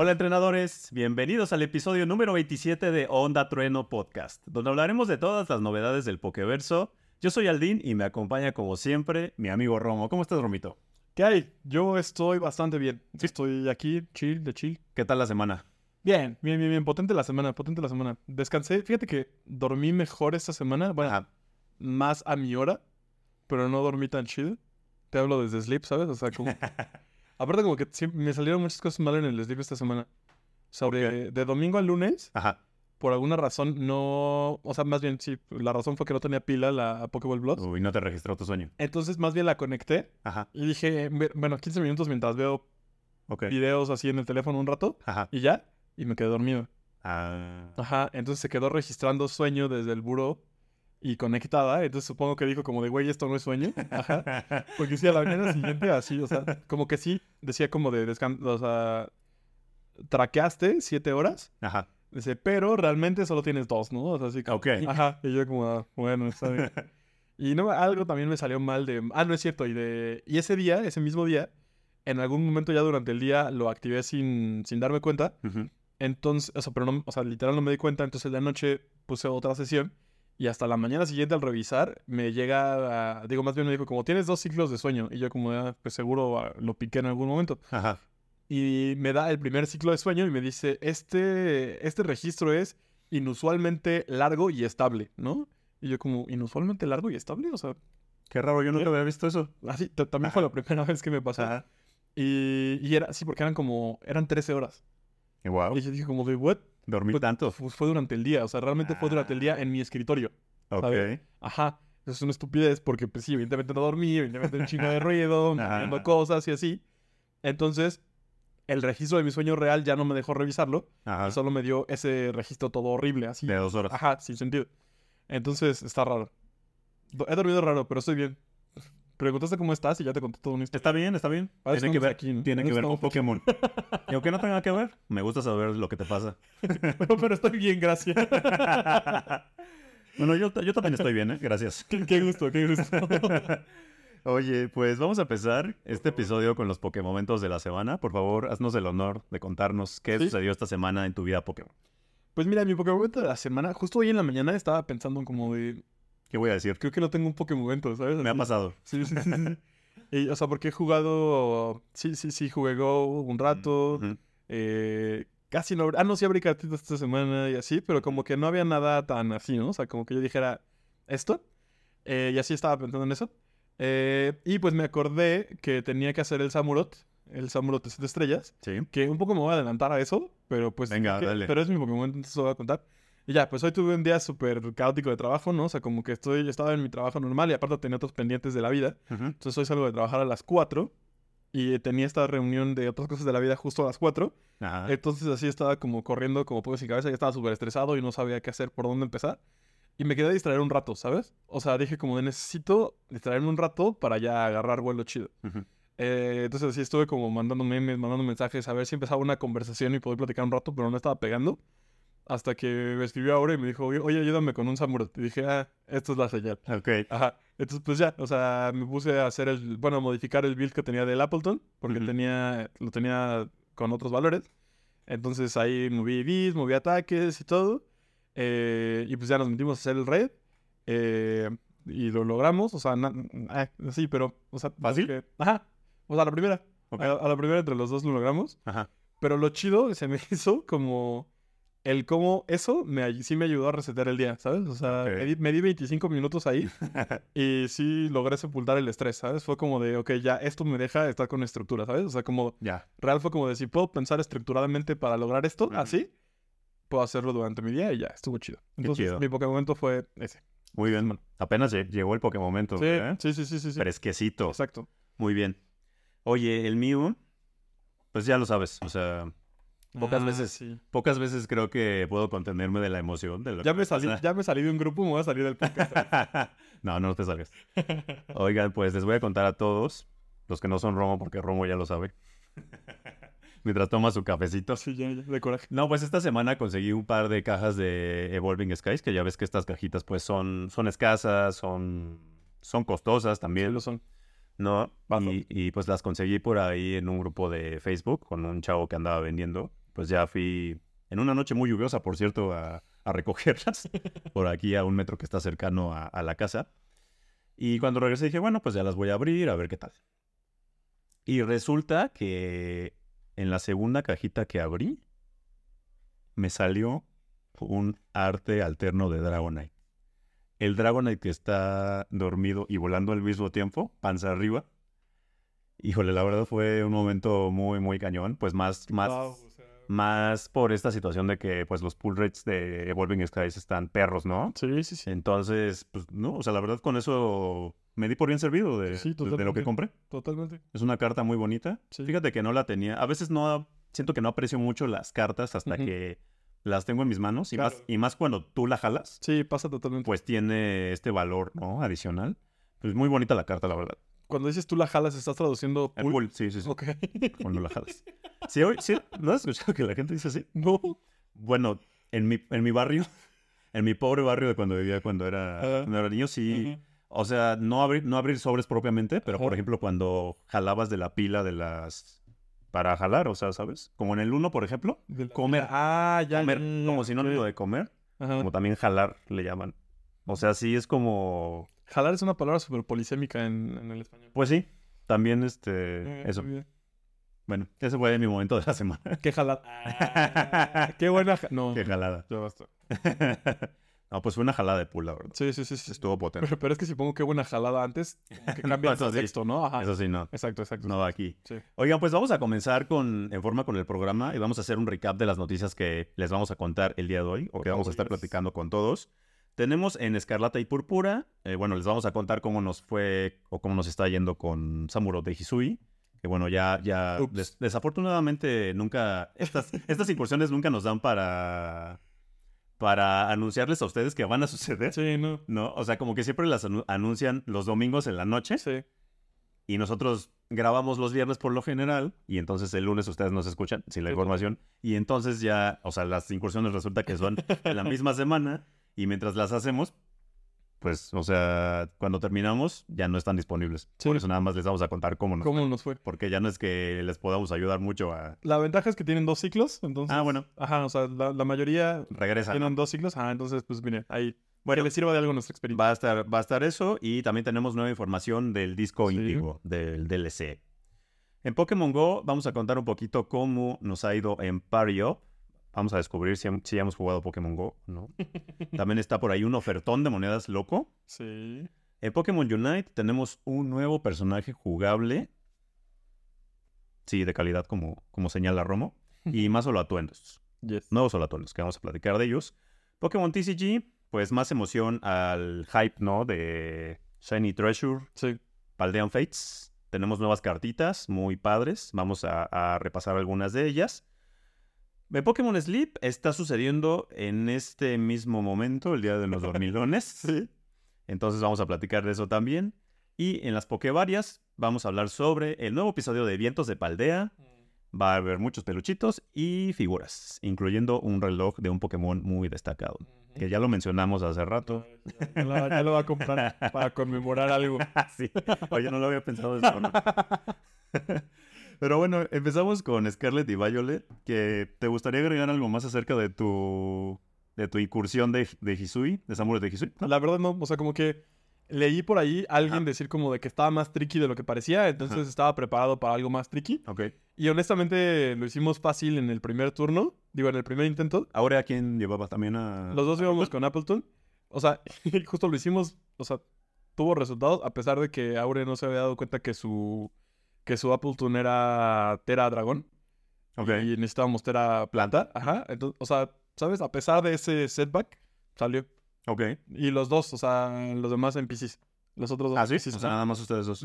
Hola entrenadores, bienvenidos al episodio número 27 de Onda Trueno Podcast, donde hablaremos de todas las novedades del Pokeverso. Yo soy Aldín y me acompaña como siempre mi amigo Romo. ¿Cómo estás, Romito? ¿Qué hay? Yo estoy bastante bien. Estoy aquí, chill, de chill. ¿Qué tal la semana? Bien, bien, bien, bien. Potente la semana, potente la semana. Descansé. Fíjate que dormí mejor esta semana. Bueno, Ajá. más a mi hora, pero no dormí tan chill. Te hablo desde sleep, ¿sabes? O sea, como... Aparte como que sí, me salieron muchas cosas mal en el sleep esta semana. Sea, de, domingo a lunes, Ajá. por alguna razón no... O sea, más bien, sí, la razón fue que no tenía pila la Pokéball Plus. Uy, no te registró tu sueño. Entonces, más bien la conecté Ajá. y dije, "Ve- bueno, 15 minutos mientras veo videos así en el teléfono un rato Ajá. y ya, y me quedé dormido. Ah, Ajá, entonces se quedó registrando sueño desde el buró y conectada. Entonces supongo que dijo como de, güey, esto no es sueño. Ajá. Porque sí, a la mañana siguiente así, o sea, como que sí, decía como de descanso, o sea, traqueaste siete horas. Ajá. Dice, pero realmente solo tienes dos, ¿no? O sea, así como, Ok. Ajá, y yo como, ah, bueno, está bien. Y no, algo también me salió mal de, ah, no es cierto, y de, y ese día, ese mismo día, en algún momento ya durante el día lo activé sin, sin darme cuenta. Ujú. Entonces, o sea, pero no, o sea, literal no me di cuenta, entonces en la noche puse otra sesión y hasta la mañana siguiente al revisar me llega, a- digo, más bien me dijo como tienes dos ciclos de sueño y yo como, "Ah, pues seguro ah, lo piqué en algún momento. Ajá. Y me da el primer ciclo de sueño y me dice, este, este registro es inusualmente largo y estable, ¿no? Y yo como, inusualmente largo y estable, o sea, Qué raro, yo nunca había visto eso. así, t- también fue la primera vez que me pasó. Ajá. Y, y era así porque eran como, eran 13 horas. Wow. Y yo dije como de, ¿what? Dormí Fue- tanto. Fue, durante el día, o sea, realmente fue durante el día en mi escritorio. Ok. ¿sabes? Ajá, eso es una estupidez porque, pues sí, evidentemente no dormí, evidentemente un chingo de ruido, viendo cosas y así. Entonces, el registro de mi sueño real ya no me dejó revisarlo, Ajá. solo me dio ese registro todo horrible, así. De dos horas. Ajá, sin sentido. Entonces, está raro. He dormido raro, pero estoy bien. Preguntaste cómo estás y ya te conté todo un historia. Está bien, está bien. Eso Tiene que ver, aquí, ¿no? tiene que ver con. Pokémon. y aunque no tenga que ver, me gusta saber lo que te pasa. pero, pero estoy bien, gracias. bueno, yo, yo también estoy bien, ¿eh? Gracias. qué, qué gusto, qué gusto. Oye, pues vamos a empezar este episodio con los Pokémomentos de la semana. Por favor, haznos el honor de contarnos qué Sí. sucedió esta semana en tu vida Pokémon. Pues mira, mi Pokémon de la semana, justo hoy en la mañana estaba pensando en como de, ¿Qué voy a decir? creo que no tengo un Pokémon, ¿sabes? Me ha pasado. Sí, sí, sí. Y, o sea, porque he jugado. Sí, sí, sí, jugué Go un rato. Ujú. eh, casi no. Ah, no, sí abrí cartitas esta semana y así, pero como que no había nada tan así, ¿no? O sea, como que yo dijera esto. eh, y así estaba pensando en eso. Eh, y pues me acordé que tenía que hacer el Samurott, el Samurott de 7 estrellas. Sí. Que un poco me voy a adelantar a eso, pero pues. Venga, que- dale. Pero es mi Pokémon, entonces lo voy a contar. Y ya, pues hoy tuve un día súper caótico de trabajo, ¿no? O sea, como que estoy, estaba en mi trabajo normal y aparte tenía otros pendientes de la vida. Entonces hoy salgo de trabajar a las 4 y tenía esta reunión de otras cosas de la vida justo a las 4. Ajá. Entonces así estaba como corriendo como pollo sin cabeza, ya estaba súper estresado y no sabía qué hacer, por dónde empezar. Y me quedé a distraer un rato, ¿sabes? O sea, dije como de necesito distraerme un rato para ya agarrar vuelo chido. Eh, entonces así estuve como mandando memes, mandando mensajes, a ver si empezaba una conversación y poder platicar un rato, pero no estaba pegando. Hasta que me escribió ahora y me dijo, oye, ayúdame con un Samurai. Y dije, ah, esto es la señal. Ok. Ajá. Entonces, pues ya, o sea, me puse a hacer el, bueno, a modificar el build que tenía del Appleton, porque Ujú. tenía, lo tenía con otros valores. Entonces ahí moví bits, moví ataques y todo. Eh, y pues ya nos metimos a hacer el raid. eh, y lo logramos, o sea, ah, sí, pero, o sea, ¿Fácil? que- ajá. O sea, a la primera. Ok. A, a la primera entre los dos lo logramos. Ajá. Pero lo chido se me hizo como el cómo eso me, sí me ayudó a resetear el día, ¿sabes? O sea, Ok. me, di, me di 25 minutos ahí y sí logré sepultar el estrés, ¿sabes? Fue como de, ok, ya esto me deja estar con estructura, ¿sabes? O sea, como Ya. real fue como de, si puedo pensar estructuradamente para lograr esto, Ujú. así, puedo hacerlo durante mi día y ya, estuvo chido. Entonces, chido. mi Pokémon fue ese. Muy bien. Apenas lle- llegó el Pokémon. Sí, ¿eh? sí, sí, sí, sí, sí. Fresquecito. Exacto. Muy bien. Oye, el mío, pues ya lo sabes. O sea, Pocas Ah, veces. sí. pocas veces creo que puedo contenerme de la emoción. De lo Ya que me, salí, pasa. ya me salí de un grupo, me voy a salir del podcast. no, no te salgas. Oigan, pues les voy a contar a todos, los que no son Romo, porque Romo ya lo sabe. Mientras toma su cafecito. sí, ya, ya, de coraje. No, pues esta semana conseguí un par de cajas de Evolving Skies, que ya ves que estas cajitas pues son, son escasas, son, son costosas Sí, también, lo son. ¿no? Y, y, pues las conseguí por ahí en un grupo de Facebook con un chavo que andaba vendiendo. Pues ya fui en una noche muy lluviosa, por cierto, a, a recogerlas por aquí a un metro que está cercano a, a la casa. Y cuando regresé dije, bueno, pues ya las voy a abrir, a ver qué tal. Y resulta que en la segunda cajita que abrí, me salió un arte alterno de Dragonite. El Dragonite que está dormido y volando al mismo tiempo, panza arriba. Híjole, la verdad fue un momento muy, muy cañón. Pues más, más, Wow, más por esta situación de que pues los pull rates de Evolving Skies están perros, ¿no? Sí, sí, sí. Entonces, pues no, o sea, la verdad con eso me di por bien servido de, Sí, de- de lo que compré. Totalmente. Es una carta muy bonita. Sí. Fíjate que no la tenía. A veces no siento que no aprecio mucho las cartas hasta que las tengo en mis manos. Y, más, y más cuando tú la jalas, Sí, pasa totalmente. pues tiene este valor, ¿no? Adicional. Pues muy bonita la carta, la verdad. Cuando dices tú la jalas, estás traduciendo pool. pool, sí, sí, sí. Ok. Cuando la jalas. Sí, hoy, sí, ¿no has escuchado que la gente dice así? no. Bueno, en mi, en mi barrio, en mi pobre barrio de cuando vivía cuando era, cuando era niño, sí. O sea, no abrir, no abrir sobres propiamente, pero por ejemplo, cuando jalabas de la pila de las. para jalar, o sea, ¿sabes? Como en el uno, por ejemplo, Comer. Ah, ya. comer ya, ya, como sinónimo de comer, como también jalar le llaman. O sea, sí es como. Jalar es una palabra súper polisémica en, en el español. Pues sí, también este. Eso. Bueno, ese fue mi momento de la semana. Qué jalada. Ah, qué buena. ja- No. Qué jalada. Ya basta. no, pues fue una jalada de pool, la verdad. Sí, sí, sí. sí. Estuvo potente. Pero, pero es que si pongo qué buena jalada antes, que cambia el Eso sí. contexto, ¿no? Ajá. Eso sí, no. Exacto, exacto. No va aquí. Sí. Oigan, pues vamos a comenzar con, en forma con el programa y vamos a hacer un recap de las noticias que les vamos a contar el día de hoy o que vamos a estar platicando con todos. Tenemos en Escarlata y Púrpura, eh, bueno, les vamos a contar cómo nos fue o cómo nos está yendo con Samuro de Hisui. Que bueno, ya, ya, des- desafortunadamente nunca, estas, estas incursiones nunca nos dan para, para anunciarles a ustedes que van a suceder. Sí, no. ¿No? O sea, como que siempre las anu- anuncian los domingos en la noche Sí. y nosotros grabamos los viernes por lo general y entonces el lunes ustedes nos escuchan sin la información y entonces ya, o sea, las incursiones resulta que son en la misma semana y mientras las hacemos, pues, o sea, cuando terminamos ya no están disponibles. Sí. Por eso nada más les vamos a contar cómo nos ¿Cómo nos fue? porque ya no es que les podamos ayudar mucho a... La ventaja es que tienen dos ciclos, entonces. Ah, bueno, Ajá, o sea, la, la mayoría regresa. tienen dos ciclos. Ah, entonces, pues mire, ahí. Bueno, que les sirva de algo nuestra experiencia. Va a estar, va a estar eso y también tenemos nueva información del disco Sí. Índigo, del DLC. En Pokémon Go vamos a contar un poquito cómo nos ha ido en Party Up. Vamos a descubrir si, si hemos jugado Pokémon Go, ¿no? También está por ahí un ofertón de monedas loco. Sí. En Pokémon Unite tenemos un nuevo personaje jugable. Sí, de calidad como, como señala Romo. Y más solo atuendos Yes. nuevos solatones, que vamos a platicar de ellos. Pokémon TCG, pues más emoción al hype, ¿no? De Shiny Treasure, Sí. Paldean Fates. Tenemos nuevas cartitas muy padres. Vamos a, a repasar algunas de ellas. Pokémon Sleep está sucediendo en este mismo momento, el día de los dormilones. Sí. Entonces vamos a platicar de eso también. Y en las Pokevarias vamos a hablar sobre el nuevo episodio de Vientos de Paldea, Va a haber muchos peluchitos y figuras, incluyendo un reloj de un Pokémon muy destacado, que ya lo mencionamos hace rato. Ya, lo- ya lo va a comprar para conmemorar algo. sí, oye, no lo había pensado de esa forma. Pero bueno, empezamos con Scarlet y Violet, que te gustaría agregar algo más acerca de tu de tu incursión de, de Hisui, de Samurai de Hisui. ¿no? La verdad no, o sea, como que leí por ahí a alguien decir como de que estaba más tricky de lo que parecía, entonces estaba preparado para algo más tricky. Ok. Y honestamente lo hicimos fácil en el primer turno, digo, en el primer intento. Ahora, ¿a quién llevaba también a...? Los dos íbamos con Appleton. O sea, justo lo hicimos, o sea, tuvo resultados a pesar de que Aure no se había dado cuenta que su que su Appleton era Tera Dragón Ok. y necesitábamos Tera Planta. Ajá, entonces, o sea, ¿sabes? A pesar de ese setback, salió. Ok. Y los dos, o sea, los demás NPCs. Los otros dos Ah, sí, NPCs, o sea, nada más ustedes dos.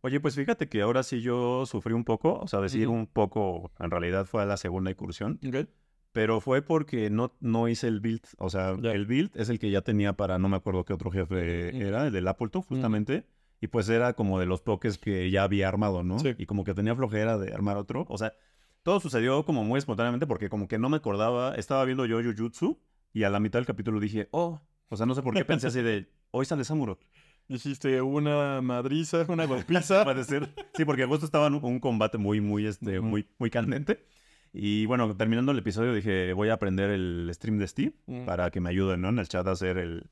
Oye, pues fíjate que ahora sí yo sufrí un poco, o sea, decir un poco, en realidad fue a la segunda incursión, Ok. pero fue porque no, no hice el build, o sea, el build es el que ya tenía para, no me acuerdo qué otro jefe era, el del Appleton, justamente, y pues era como de los pokés que ya había armado, ¿no? Sí. Y como que tenía flojera de armar otro, o sea, todo sucedió como muy espontáneamente porque como que no me acordaba, estaba viendo yo Jujutsu y a la mitad del capítulo dije, oh, o sea, no sé por qué pensé así de, hoy sale Samuro. Dijiste una madriza, una golpiza. Sí, porque justo estaba en un, combate muy, muy, este, muy, muy candente. Y bueno, terminando el episodio dije, voy a aprender el stream de Steve para que me ayuden, ¿no? En el chat a ser el,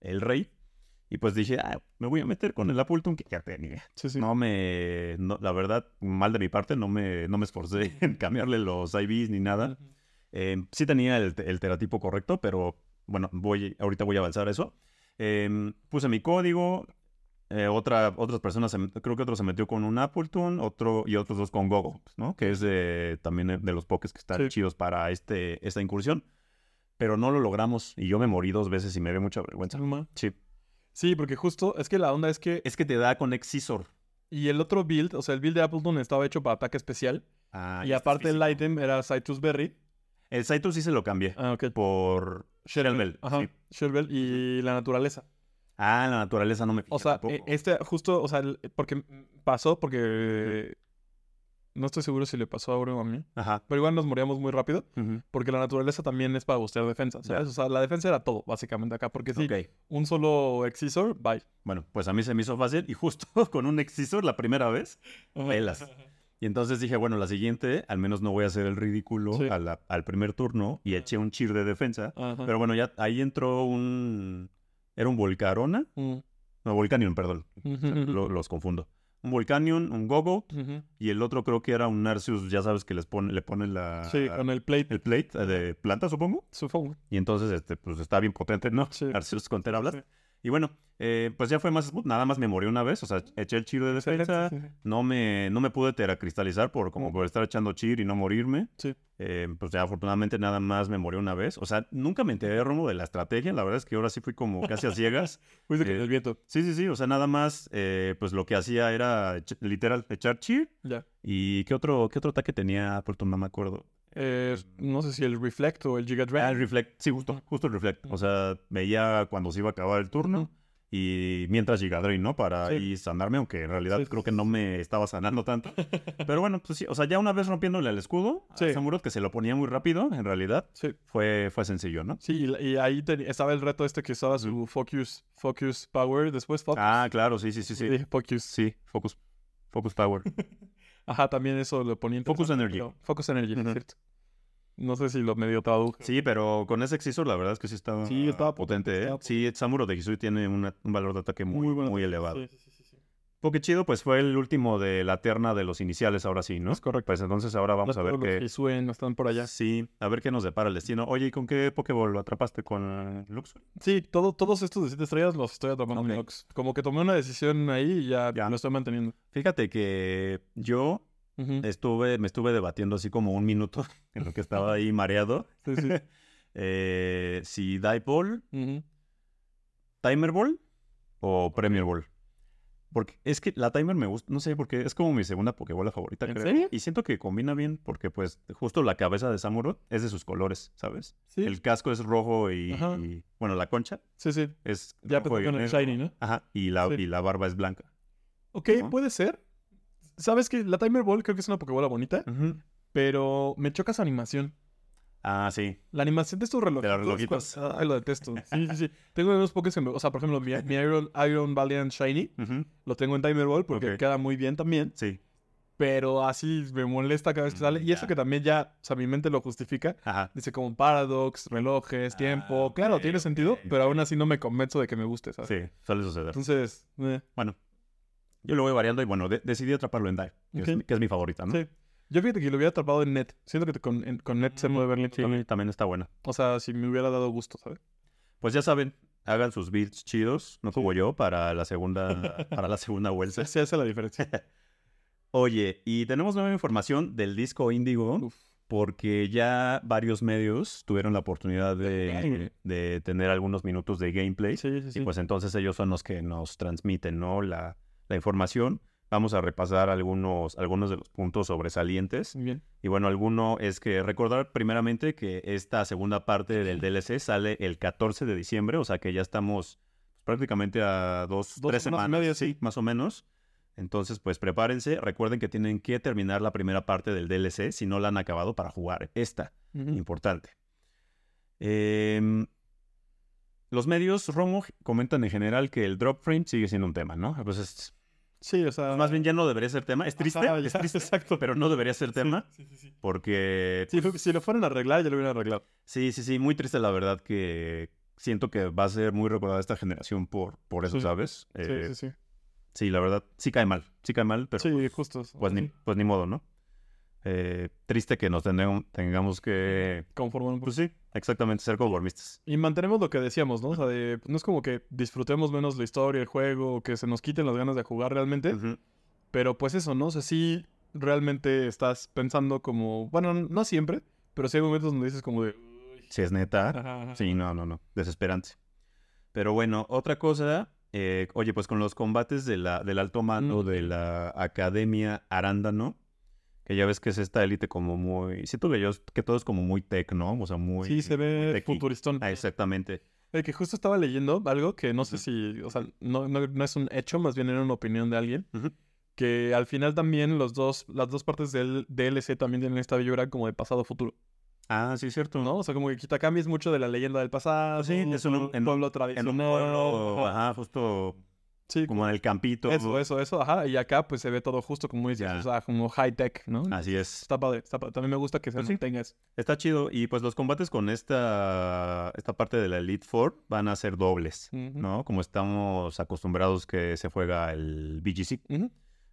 el rey. Y pues dije, ah, me voy a meter con el Appleton que ya tenía. Sí, sí. No me, no- la verdad, mal de mi parte, no me, no me esforcé en cambiarle los IVs ni nada. Ujú. Eh, sí tenía el, el teratipo correcto, pero bueno, voy, ahorita voy a avanzar a eso. Eh, puse mi código. eh, otra, otras personas, se creo que otro se metió con un Appleton, otro y otros dos con Gogo, ¿no? Que es de, también de los pokés que están Sí. chidos para este, esta incursión. Pero no lo logramos y yo me morí dos veces y me dio mucha vergüenza. Sí. Sí, porque justo es que la onda es que. Es que te da con Excisor. Y el otro build, o sea, el build de Appleton estaba hecho para ataque especial. Ah, y aparte el item era Citrus Berry. El Saito sí se lo cambié Ah, ok. por Shelbel. Ajá. sí. Sherbel y la naturaleza. Ah, la naturaleza no me fijé O sea, tampoco. eh, este justo, o sea, porque pasó porque no estoy seguro si le pasó a Auro o a mí, Ajá. pero igual nos moríamos muy rápido porque la naturaleza también es para bustear defensa. O sea, la defensa era todo básicamente acá porque sí, Ok. un solo Excisor, bye. Bueno, pues a mí se me hizo fácil y justo con un Excisor la primera vez. Pelas. Y entonces dije, bueno, la siguiente, al menos no voy a hacer el ridículo Sí. a la- al primer turno y eché un cheer de defensa. Ajá. Pero bueno, ya ahí entró un... Era un Volcarona. Mm. No, Volcanion, perdón. Lo- los confundo. Un Volcanion, un Gogo y el otro creo que era un Narcius, ya sabes que les pone, le ponen la... Sí, con el plate, el plate eh, de planta, supongo. supongo. Y entonces, este, pues está bien potente, ¿no? Sí. Arceus con Tera Blast. Sí. Y bueno, eh, pues ya fue más smooth. Nada más me morí una vez. O sea, eché el chir de defensa. Sí. No me, no me pude teracristalizar por, como Mm. por estar echando chir y no morirme. Sí. Eh, pues ya afortunadamente nada más me morí una vez. O sea, nunca me enteré, Romo, de la estrategia. La verdad es que ahora sí fui como casi a ciegas. Fuiste Eh, el viento. Sí, sí, sí. O sea, nada más, eh, pues lo que hacía era literal echar chir. Ya. ¿Y qué otro, qué otro ataque tenía Appleton? No me acuerdo. Eh, no sé si el Reflect o el Giga Ah, Dragon. el Reflect. Sí, justo, justo el Reflect. O sea, veía cuando se iba a acabar el turno. Y mientras llega Drain, ¿no? Para Sí. ahí sanarme, aunque en realidad Sí, creo que no me estaba sanando tanto. Pero bueno, pues sí, o sea, ya una vez rompiéndole el escudo Sí. a Samurott, que se lo ponía muy rápido, en realidad, Sí. fue, fue sencillo, ¿no? Sí, y, ahí te- estaba el reto este que usaba su Focus, Focus Power, después Focus. Ah, claro, sí, sí, sí, sí. Focus. Sí, Focus, Focus Power. Ajá, también eso lo ponía Focus Energy. pero- Focus Energy, Ujú. cierto. No sé si lo medio traduje. Sí, pero con ese Excisor la verdad es que sí estaba, Sí, estaba potente, ¿eh? estaba Sí, Samuro de Hisui tiene una- un valor de ataque muy, muy, bueno. elevado. Sí, sí. Porque chido, pues fue el último de la terna de los iniciales, ahora sí, ¿no? Es correcto. Pues entonces ahora vamos a ver qué... suben están por allá. Sí, a ver qué nos depara el destino. Oye, ¿y con qué Pokéball lo atrapaste? ¿Con eh, Luxury? Sí, todo, todos estos de 7 estrellas los estoy atrapando en. Nox. Como que tomé una decisión ahí y ya, Ya. lo estoy manteniendo. Fíjate que yo estuve, me estuve debatiendo así como un minuto en lo que estaba ahí mareado. Sí, sí. eh, si Ball, Ujú. Timer Ball o Premier Ball. Porque es que la Timer me gusta, no sé, porque es como mi segunda Pokébola favorita, ¿En creo. serio? Y siento que combina bien porque pues justo la cabeza de Samurott es de sus colores, ¿sabes? Sí, El casco es rojo y, bueno, la concha sí, sí. es Ya rojo con el. Shiny, ¿no? Ajá, y la, Sí. y la barba es blanca. Ok, ¿No? puede ser. ¿Sabes que La Timer Ball creo que es una Pokébola bonita, pero me choca su animación. Ah, sí. La animación de estos relojitos. relojitos. cua- Ay, lo detesto. Sí, sí, sí. Tengo unos pokés que me... O sea, por ejemplo, mi, mi Iron, Iron Valiant Shiny Ujú, lo tengo en Timer Ball porque Ok. queda muy bien también. Sí. Pero así me molesta cada vez que Mm, sale. Y eso ya. que también ya, o sea, mi mente lo justifica. Ajá. Dice como Paradox, relojes, tiempo. Ah, claro, tiene sentido, pero aún así no me convenzo de que me guste, ¿sabes? Sí, suele suceder. Entonces, eh, Bueno, yo lo voy variando y bueno, de- decidí atraparlo en Dive, es, que es mi favorita, ¿no? sí. Yo fíjate que lo hubiera atrapado en net. Siento que con, en- con net se Mm, puede ver lindo Sí, también. también está buena. O sea, si me hubiera dado gusto, ¿sabes? Pues ya saben, hagan sus builds chidos, no como yo, para la segunda, para la segunda vuelta. Se, hace la diferencia. Oye, y tenemos nueva información del disco Índigo, Uf. porque ya varios medios tuvieron la oportunidad de, de tener algunos minutos de gameplay. Sí, sí, sí. Y pues entonces ellos son los que nos transmiten, ¿no? La, la información. Vamos a repasar algunos, algunos de los puntos sobresalientes. Muy bien. Y bueno, alguno es que recordar primeramente que esta segunda parte del DLC sale el 14 de diciembre, o sea que ya estamos prácticamente a dos, Dos tres semanas media, sí, sí. más o menos. Entonces, pues prepárense. Recuerden que tienen que terminar la primera parte del DLC si no la han acabado para jugar esta. Importante. Em, los medios, Romo, comentan en general que el drop frame sigue siendo un tema, ¿no? Pues es Sí, o sea. Más bien ya no debería ser tema. Es triste, Ajá, es triste, Exacto. pero no debería ser tema Sí, sí, sí. porque... Sí, si lo fueran a arreglar, ya lo hubieran arreglado. Sí, sí, sí, muy triste la verdad que siento que va a ser muy recordada esta generación por, por eso, Sí. ¿sabes? Sí, Eh, sí, sí. sí, la verdad, sí cae mal, sí cae mal, pero Sí, justo. pues, ni, pues ni modo, ¿no? Eh, triste que nos tengamos que... Conforman un Pues sí, exactamente, ser conformistas. Y mantenemos lo que decíamos, ¿no? O sea, de, no es como que disfrutemos menos la historia, el juego, que se nos quiten las ganas de jugar realmente. Pero pues eso, ¿no? O sea, sí realmente estás pensando como, bueno, no siempre, pero sí hay momentos donde dices como de... Si es neta, Ajá, ajá. sí, no, no, no, desesperante. Pero bueno, otra cosa, eh, oye, pues con los combates de la, del alto mando Mm. de la Academia Arándano, que ya ves que es esta élite como muy... Siento que, yo, que todo es como muy tech, ¿no? O sea, muy... Sí, se ve futuristón. Ah, exactamente. Eh, que justo estaba leyendo algo que no sé si, o sea, no, no, no es un hecho, más bien era una opinión de alguien. Que al final también los dos, las dos partes del DLC también tienen esta vibra como de pasado-futuro, Ah, sí, cierto. ¿no? O sea, como que Kitakami es mucho de la leyenda del pasado, Sí, es un- en pueblo En tradicional. un pueblo, ajá, justo Sí, como en el campito. eso, eso, eso, ajá. Y acá pues se ve todo justo como dices, o sea, como high-tech, ¿no? Así es. Está padre, está padre. También me gusta que se Pues sí. mantenga eso. Está chido. Y pues los combates con esta, esta parte de la Elite Four van a ser dobles, Ujú. ¿no? Como estamos acostumbrados que se juega el BGC. Ujú.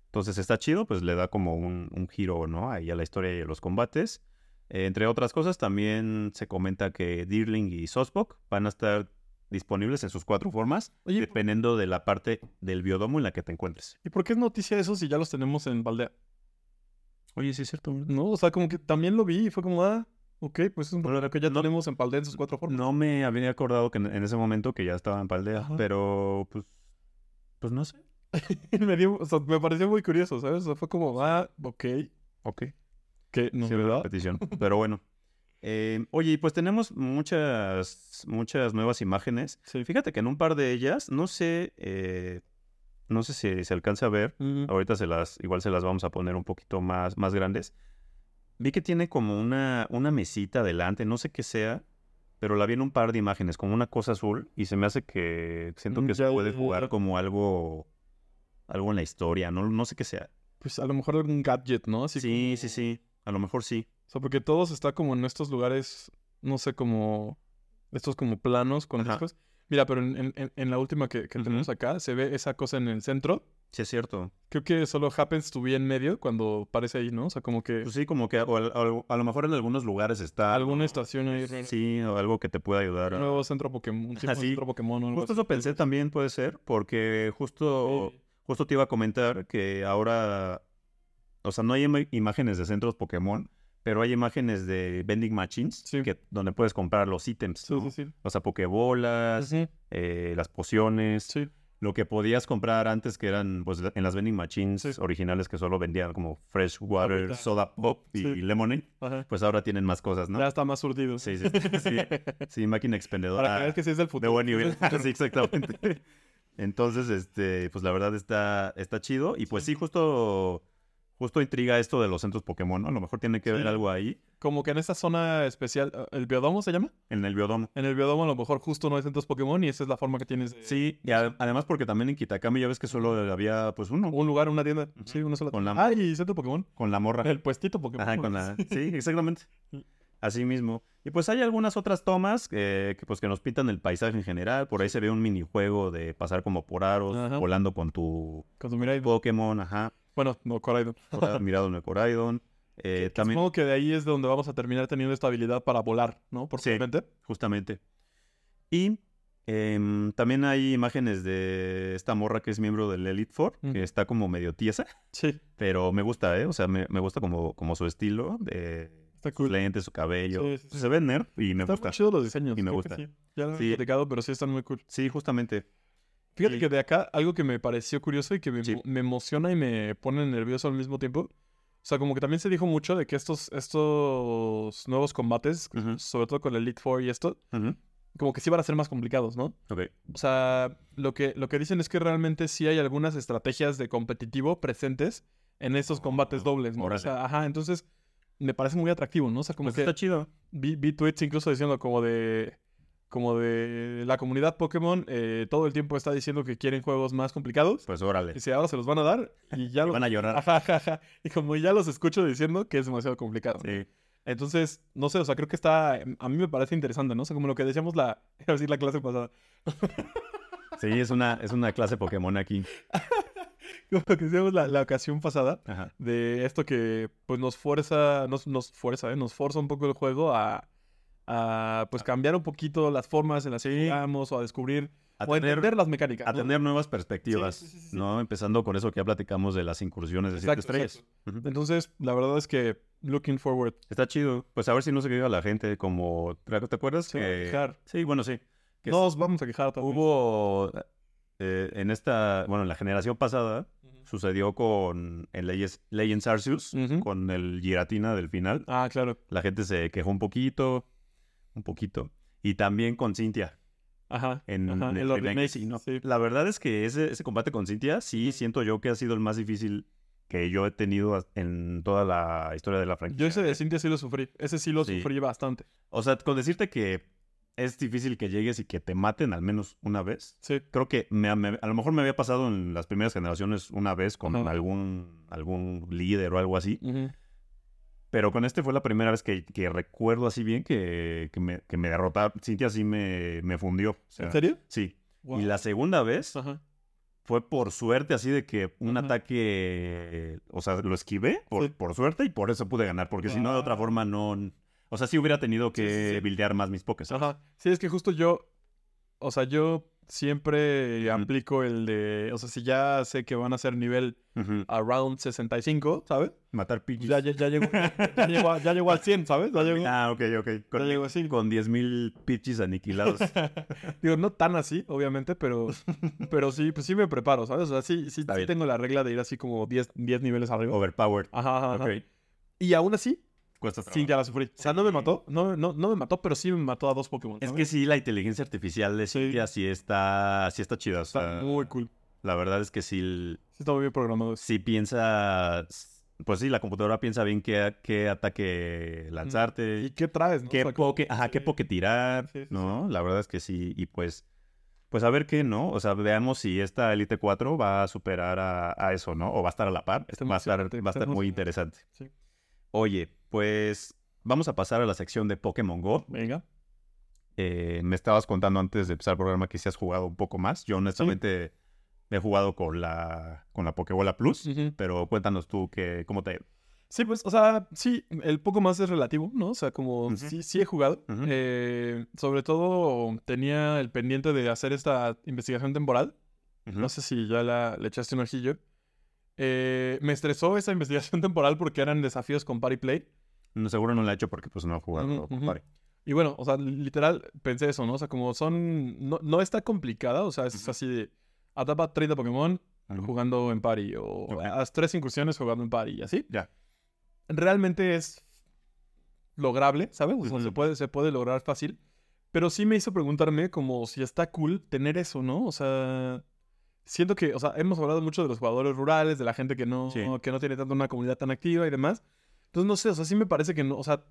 Entonces está chido, pues le da como un, un giro, ¿no? Ahí a la historia y a los combates. Eh, entre otras cosas, también se comenta que Deerling y Sosbok van a estar disponibles en sus cuatro formas, Oye, dependiendo de la parte del biodomo en la que te encuentres. ¿y por qué es noticia eso si ya los tenemos en Valdea? Oye, sí es cierto. No, o sea, como que también lo vi y fue como, ah, ok, pues es un problema que ya no- tenemos en Paldea en sus cuatro formas. No me había acordado que en, en ese momento que ya estaba en Paldea, Ajá. pero pues, pues no sé. me, dio, o sea, me pareció muy curioso, ¿sabes? O sea, fue como, ah, ok, Ok. que no, Sí, ¿verdad? petición. Pero bueno. Eh, oye, y pues tenemos muchas, muchas nuevas imágenes. Sí. Fíjate que en un par de ellas, no sé, eh, no sé si se alcanza a ver. Ahorita se las, igual se las vamos a poner un poquito más, más grandes. Vi que tiene como una, una mesita delante, no sé qué sea, pero la vi en un par de imágenes, como una cosa azul, y se me hace que siento Mm, que ya, se puede jugar como algo, algo en la historia, no, no sé qué sea. Pues a lo mejor algún gadget, ¿no? Así sí, como- sí, sí, a lo mejor sí. O sea, porque todos está como en estos lugares, no sé, como estos como planos con Ajá. discos. Mira, pero en, en- en- en la última que, tenemos acá, se ve esa cosa en el centro. Sí, es cierto. Creo que solo Happens to be en medio cuando aparece ahí, ¿no? O sea, como que Pues sí, como que o al- o a, lo mejor en algunos lugares está. alguna estación ahí. Sí, o algo que te pueda ayudar. Un nuevo centro Pokémon. Un tipo Así. centro Pokémon o algo Justo así. eso pensé también puede ser, porque justo, Sí. justo te iba a comentar que ahora, o sea, no hay imágenes de centros Pokémon, pero hay imágenes de vending machines Sí. que, donde puedes comprar los ítems. Sí, ¿no? sí, sí. O sea, pokebolas, eh, las pociones, lo que podías comprar antes que eran pues en las vending machines originales que solo vendían como fresh water, soda pop y Sí. lemonade, Ajá. pues ahora tienen más cosas, ¿no? Ya está más surtido. Sí, sí, sí. Sí, máquina expendedora. Para que que sí es del futuro. De buen nivel. sí, exactamente. Entonces, este, pues la verdad está, está chido. Y pues sí, justo, justo intriga esto de los centros Pokémon, ¿no? A lo mejor tiene que ver algo ahí Como que en esta zona especial, ah, ¿el biodomo se llama? en el biodomo. En el biodomo a lo mejor justo no hay centros Pokémon y esa es la forma que tienes de... Sí, y además porque también en Kitakami ya ves que solo había pues uno Un lugar, una tienda. Sí, una sola. Con la- Ah, y centro Pokémon. con la morra. El puestito Pokémon. Ajá, con la... Sí, exactamente. Así mismo. Y pues hay algunas otras tomas eh, que pues que nos pintan el paisaje en general. Por ahí se ve un minijuego de pasar como por aros, Ajá. volando con tu Con tu. Pokémon, ajá. Bueno, no, Coraidon. Por mirado en el Coraidon. Eh, también, Supongo que de ahí es de donde vamos a terminar teniendo esta habilidad para volar, ¿no? Por Sí. justamente. Y em, también hay imágenes de esta morra que es miembro del Elite Four, Ujú. que está como medio tiesa, Sí, pero me gusta, ¿eh? O sea, me, me gusta como, como su estilo, de está sus cool. lentes, su cabello. Sí, sí, sí. Se ve nerd y me Están gusta. muy chidos los diseños. Y me gusta. sí. Ya lo he platicado, pero sí están muy cool. Sí, justamente. Fíjate que de acá, algo que me pareció curioso y que me, Sí. mo- me emociona y me pone nervioso al mismo tiempo. O sea, como que también se dijo mucho de que estos, estos nuevos combates, sobre todo con el Elite Four y esto, como que sí van a ser más complicados, ¿no? Ok. O sea, lo que, lo que dicen es que realmente sí hay algunas estrategias de competitivo presentes en estos combates dobles, ¿no? O sea, ajá, entonces me parece muy atractivo, ¿no? O sea, como Pues que está chido. vi, vi tweets incluso diciendo como de... como de la comunidad Pokémon, eh, todo el tiempo está diciendo que quieren juegos más complicados. Pues órale. Y si ahora se los van a dar y ya los... Van a llorar. Ajá, ajá, ajá. Y como ya los escucho diciendo que es demasiado complicado. Sí. Entonces, no sé, o sea, creo que está, a mí me parece interesante, ¿no? O sea, como lo que decíamos la, decir la clase pasada, Sí, es una, es una clase Pokémon aquí. como lo que decíamos la, la ocasión pasada, Ajá. de esto que, pues, nos fuerza, nos, nos fuerza, ¿eh? Nos forza un poco el juego a, a pues, cambiar un poquito las formas en las que Sí. jugamos o a descubrir, A o tener, entender las mecánicas, a ¿no? tener nuevas perspectivas, Sí, sí, sí, sí. ¿no? Empezando con eso que ya platicamos de las incursiones de siete Exacto, estrellas. exacto. Ujú. Entonces, la verdad es que, looking forward, Está chido. Pues a ver si no se queda la gente como... ¿Te acuerdas? se va a que- quejar. Sí, bueno, sí. Que Nos vamos a quejar también. Hubo... eh, en esta... Bueno, en la generación pasada sucedió con... En Legends, Legends Arceus, con el Giratina del final. Ah, claro. La gente se quejó un poquito. Un poquito. Y también con Cintia. Ajá. En, ajá, en el remake. remakes, Sí, no. sí. La verdad es que ese, ese combate con Cintia, sí siento yo que ha sido el más difícil que yo he tenido en toda la historia de la franquicia. Yo ese de Cintia sí lo sufrí. Ese sí lo Sí. sufrí bastante. O sea, con decirte que es difícil que llegues y que te maten al menos una vez. Sí. Creo que me- me- a lo mejor me había pasado en las primeras generaciones una vez con Ajá. algún, algún líder o algo así. Ujú. Pero con este fue la primera vez que, que recuerdo así bien que, que me, que me derrotaron. Cintia sí me, me fundió. o sea, ¿En serio? Sí. Wow. Y la segunda vez Ajá. fue por suerte, así de que un Ajá. ataque, o sea, lo esquivé por, Sí. por suerte y por eso pude ganar, porque si no, de otra Wow. forma no... O sea, sí hubiera tenido que Sí, buildear más mis pokés. Ajá. Sí, es que justo yo. O sea, yo siempre Ujú. aplico el de. O sea, si ya sé que van a ser nivel Ujú. around 65, ¿sabes? Matar Pues Pidgeys. Ya, ya, ya, llegó, ya, llegó, a- ya llegó al 100, ¿sabes? Ya llegó, Ah, ok, ok. ya Con, llegó así. con 10.000 Pidgeys aniquilados. Digo, no tan así, obviamente, pero, pero sí, pues sí me preparo, ¿sabes? O sea, sí, sí, sí tengo la regla de ir así como 10, 10 niveles arriba. Overpowered. Ajá, ajá, ajá. Y aún así, Cuesta sí, trabajo. ya la sufrí. O sea, no me Sí. mató, no, no, no me mató, pero sí me mató a dos Pokémon. Es ¿sabes? que sí, la inteligencia artificial de Sí. Cintia sí está, sí está chida. o Está sea, muy cool. La verdad es que sí, Sí, está muy bien programado. sí piensa... Pues sí, la computadora piensa bien qué, qué ataque lanzarte. ¿Y qué traes? no? qué O sea, poke, ajá, qué sí. poke tirar, Sí, sí, ¿no? La verdad es que sí, y pues, pues a ver qué, ¿no? O sea, veamos si esta Elite 4 va a superar a, a eso, ¿no? O va a estar a la par. Está va a estar, va a estar muy interesante. Sí. Oye, pues vamos a pasar a la sección de Pokémon Go. Venga. Eh, me estabas contando antes de empezar el programa que sí has jugado un poco más. Yo honestamente he jugado con la, con la Pokébola Plus, pero cuéntanos tú que, cómo te ha ido. Sí, pues, o sea, sí, el poco más es relativo, ¿no? O sea, como sí, sí he jugado. Eh, sobre todo tenía el pendiente de hacer esta investigación temporal. No sé si ya la, le echaste un ojillo. Eh, me estresó esa investigación temporal porque eran desafíos con Party Play. No, seguro no la he hecho porque pues no he jugado. Con ujú. Pare. Y bueno, o sea, literal pensé eso, ¿no? O sea, como son. No, no está complicada, o sea, es Ujú. así de. Atrapa 30 Pokémon jugando en Party. O Ok. haz tres incursiones jugando en Party y así. Ya. Realmente es lograble, ¿sabes? O sea, se, puede, se puede lograr fácil. Pero sí me hizo preguntarme como si está cool tener eso, ¿no? O sea, siento que, o sea, hemos hablado mucho de los jugadores rurales, de la gente que no, Sí. que no tiene tanto una comunidad tan activa y demás. Entonces, no sé, o sea, sí me parece que no, o sea,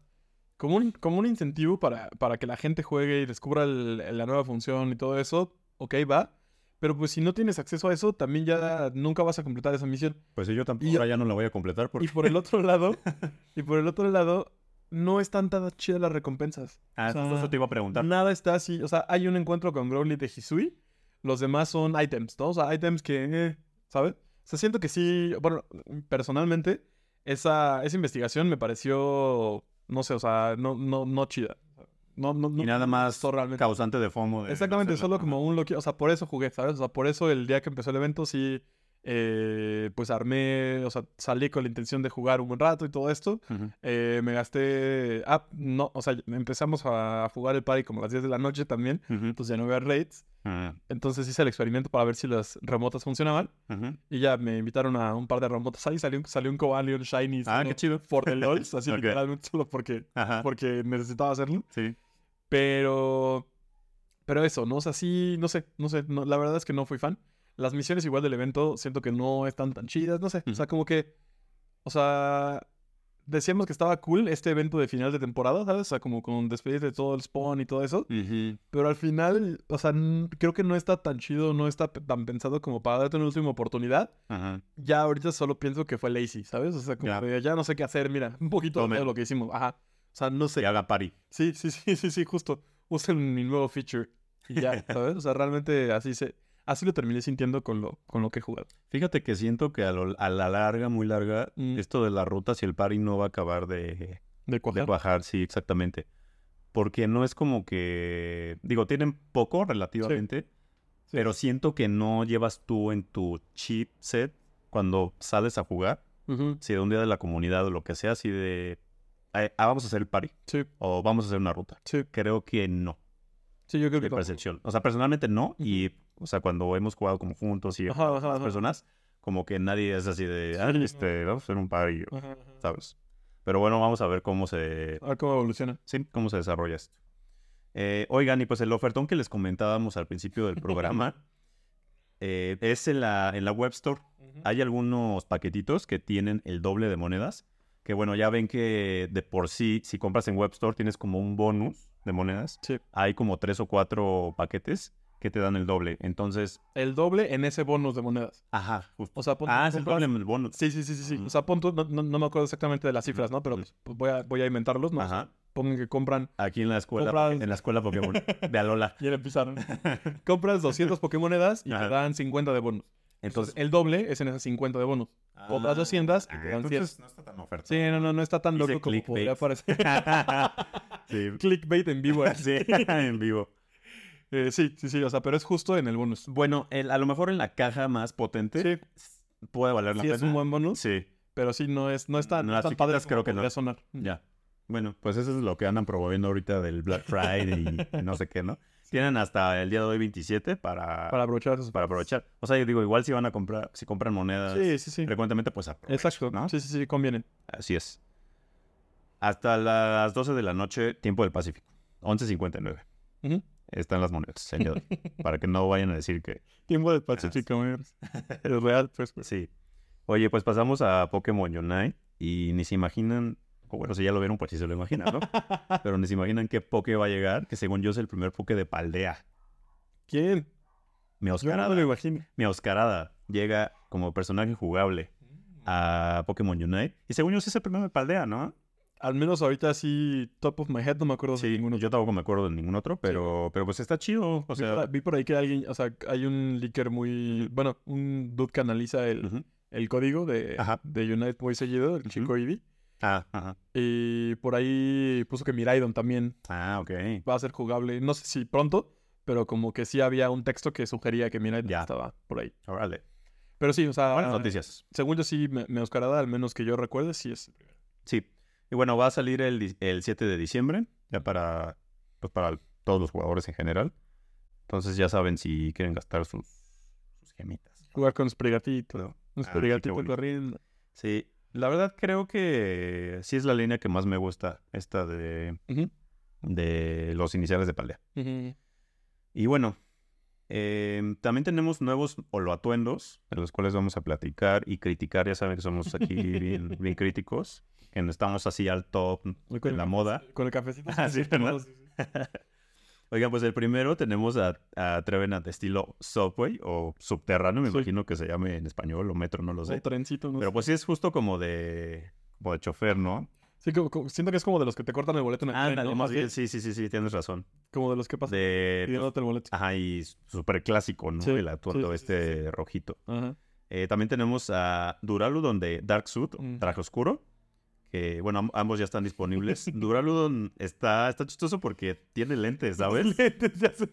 como un, como un incentivo para, para que la gente juegue y descubra el- la nueva función y todo eso, ok, va. Pero pues si no tienes acceso a eso, también ya nunca vas a completar esa misión. Pues yo tampoco ahora ya no la voy a completar porque... Y por el otro lado, y por el otro lado, no están tan chidas las recompensas. Ah, o sea, eso te iba a preguntar. Nada está así. O sea, hay un encuentro con Growly de Hisui. Los demás son items, ¿no? O sea, items que, eh, ¿sabes? O sea, siento que sí. Bueno, personalmente, esa, esa investigación me pareció. No sé, o sea, no, no, no chida. No, no, no, y nada más realmente. causante de FOMO. de Exactamente, solo como un loquillo. O sea, por eso jugué, ¿sabes? O sea, por eso el día que empezó el evento sí. Eh, pues armé, o sea, salí con la intención de jugar un buen rato y todo esto. Ujú. Eh, me gasté. Ah, no, o sea, empezamos a jugar el party como a las 10 de la noche también. Ujú. Entonces ya no había raids. Ah, Entonces hice el experimento para ver si las remotas funcionaban. Y ya me invitaron a un par de remotas ahí. Salió, un- salió un Cobalion Shiny. Ah, solo qué chido. For the LOLs, así Ok. literalmente solo porque, porque necesitaba hacerlo. Sí. Pero. Pero eso, ¿no? O sea, sí, no sé, no sé. no- la verdad es que no fui fan. Las misiones igual del evento siento que no están tan chidas, no sé. O sea, como que. O sea. decíamos que estaba cool este evento de final de temporada, ¿sabes? O sea, como con despedir de todo el spawn y todo eso. Pero al final, o sea, creo que no está tan chido, no está tan pensado como para darte una última oportunidad. Ajá. Ya ahorita solo pienso que fue lazy, ¿sabes? O sea, como de, ya no sé qué hacer, mira, un poquito de lo que hicimos. Ajá. O sea, no sé. Se haga party. Sí, sí, sí, sí, sí, justo. Usen mi nuevo feature. Y ya, ¿sabes? O sea, realmente así se... Así lo terminé sintiendo con lo, con lo que he jugado. Fíjate que siento que a, lo- a la larga, muy larga, Mm. esto de las rutas y el party no va a acabar de, De de cuajar. bajar, sí, exactamente. Porque no es como que, digo, tienen poco relativamente, Sí. pero siento que no llevas tú en tu chipset cuando sales a jugar, si de un día de la comunidad o lo que sea, así de, "Ay, ah, vamos a hacer el party Sí, o vamos a hacer una ruta. sí. Creo que no, Sí, yo creo que de tampoco. percepción. O sea, personalmente no, y, o sea, cuando hemos jugado como juntos y Ajá, ajá, ajá. personas, como que nadie es así de, ah, este, vamos a hacer un ajá. ¿sabes? Pero bueno, vamos a ver cómo se, A ver cómo evoluciona. sí, cómo se desarrolla esto. Eh, oigan, y pues el ofertón que les comentábamos al principio del programa eh, es en la, en la web store. Hay algunos paquetitos que tienen el doble de monedas. Que bueno, ya ven que de por sí, si compras en web store, tienes como un bonus de monedas. Sí. Hay como tres o cuatro paquetes que te dan el doble. Entonces, El doble en ese bonus de monedas. ajá, justo. O sea, pon, Ah, es el doble en el bonus. Sí, sí, sí, sí, sí. O sea, pon tú- no, no- no me acuerdo exactamente de las cifras, ¿no? Pero pues, voy, a, voy a inventarlos, ¿no? Ajá. Pongan que compran... Aquí en la escuela, Compras- en la escuela Pokémon de Alola. Y empezaron. compras 200 Pokémonedas y Ajá. te dan 50 de bonus. Entonces, El doble es en esas 50 de bonus. Otras 200 y te dan 100. entonces no está tan oferta. Sí, no, no, no está tan loco como podría parecer. sí, Clickbait en vivo. ¿eh? sí, en vivo. Eh, sí, sí, sí, o sea, pero es justo en el bonus. Bueno, el- a lo mejor en la caja más potente Sí, puede valer la sí pena. es un buen bonus, Sí, pero sí no es, no es tan, No, las tan padre creo que no. sonar. ya. Bueno, pues eso es lo que andan promoviendo ahorita del Black Friday y no sé qué, ¿no? Tienen hasta el día de hoy 27 para, Para aprovechar para aprovechar. O sea, yo digo, igual si van a comprar, si compran monedas Sí, sí, sí. frecuentemente, pues aprovechen, Exacto. ¿no? Sí, sí, sí, conviene. Así es. Hasta las 12 de la noche, tiempo del Pacífico. 11.59. Ujú. Están las monedas, hoy, para que no vayan a decir que... Tiempo del Pacífico, güey. Es real, pues. güey. Sí. Oye, pues pasamos a Pokémon Unite y ni se imaginan... o bueno, si ya lo vieron, pues sí se lo imaginan, ¿no? Pero ni se imaginan qué Poké va a llegar, que según yo es el primer Poké de Paldea. ¿Quién? Yo no Meowscarada. me lo imagino. Meowscarada llega como personaje jugable a Pokémon Unite. Y según yo sí es el primero de Paldea, ¿no? Al menos ahorita sí, top of my head, no me acuerdo de ninguno. yo tampoco me acuerdo de ningún otro, pero, pero pues está chido. O vi, por, sea, vi por ahí que alguien, o sea, hay un leaker muy, bueno, un dude que analiza el, el código de, Ajá. de Unite muy seguido, el chico Eevee. Ah, ajá. Y por ahí puso que Miraidon también Ah, ok. va a ser jugable. No sé si pronto, pero como que sí había un texto que sugería que Miraidon Ya. estaba por ahí. Órale. Pero sí, o sea, Buenas noticias. según yo sí, me, Meowscarada, al menos que yo recuerde, sí es. el primero. Sí. Y bueno, va a salir el, el 7 de diciembre, ya para, pues para todos los jugadores en general. Entonces ya saben si quieren gastar sus, sus gemitas. Jugar con Sprigatito. Un Ah, Sprigatito corriendo. Sí, la verdad creo que sí es la línea que más me gusta, esta de, de los iniciales de Paldea. Y bueno, em, también tenemos nuevos holoatuendos, de los cuales vamos a platicar y criticar. Ya saben que somos aquí bien, bien críticos, que no estamos así al top el- la moda. Con el cafecito. Ah, sí, ¿verdad? Oigan, pues el primero tenemos a, a Trevenant estilo Subway o subterráneo, me Sí. imagino que se llame en español o metro, no lo O sé. trencito, no Pero sé. pues sí es justo como de, como de chofer, ¿no? Sí, como- como- siento que es como de los que te cortan el boleto en el tren, ¿no? más bien, sí, sí, sí, sí, tienes razón. Como de los que pasan De, pues, pidiéndote el boleto. ajá, y súper clásico, ¿no? Sí, El atuendo sí, este rojito. Ajá. Eh, también tenemos a Duraludon de Dark Suit, Mm. traje oscuro. Que, bueno, am- ambos ya están disponibles. Duraludon está, está chistoso porque tiene lentes, ¿sabes? Lentes, ya sé.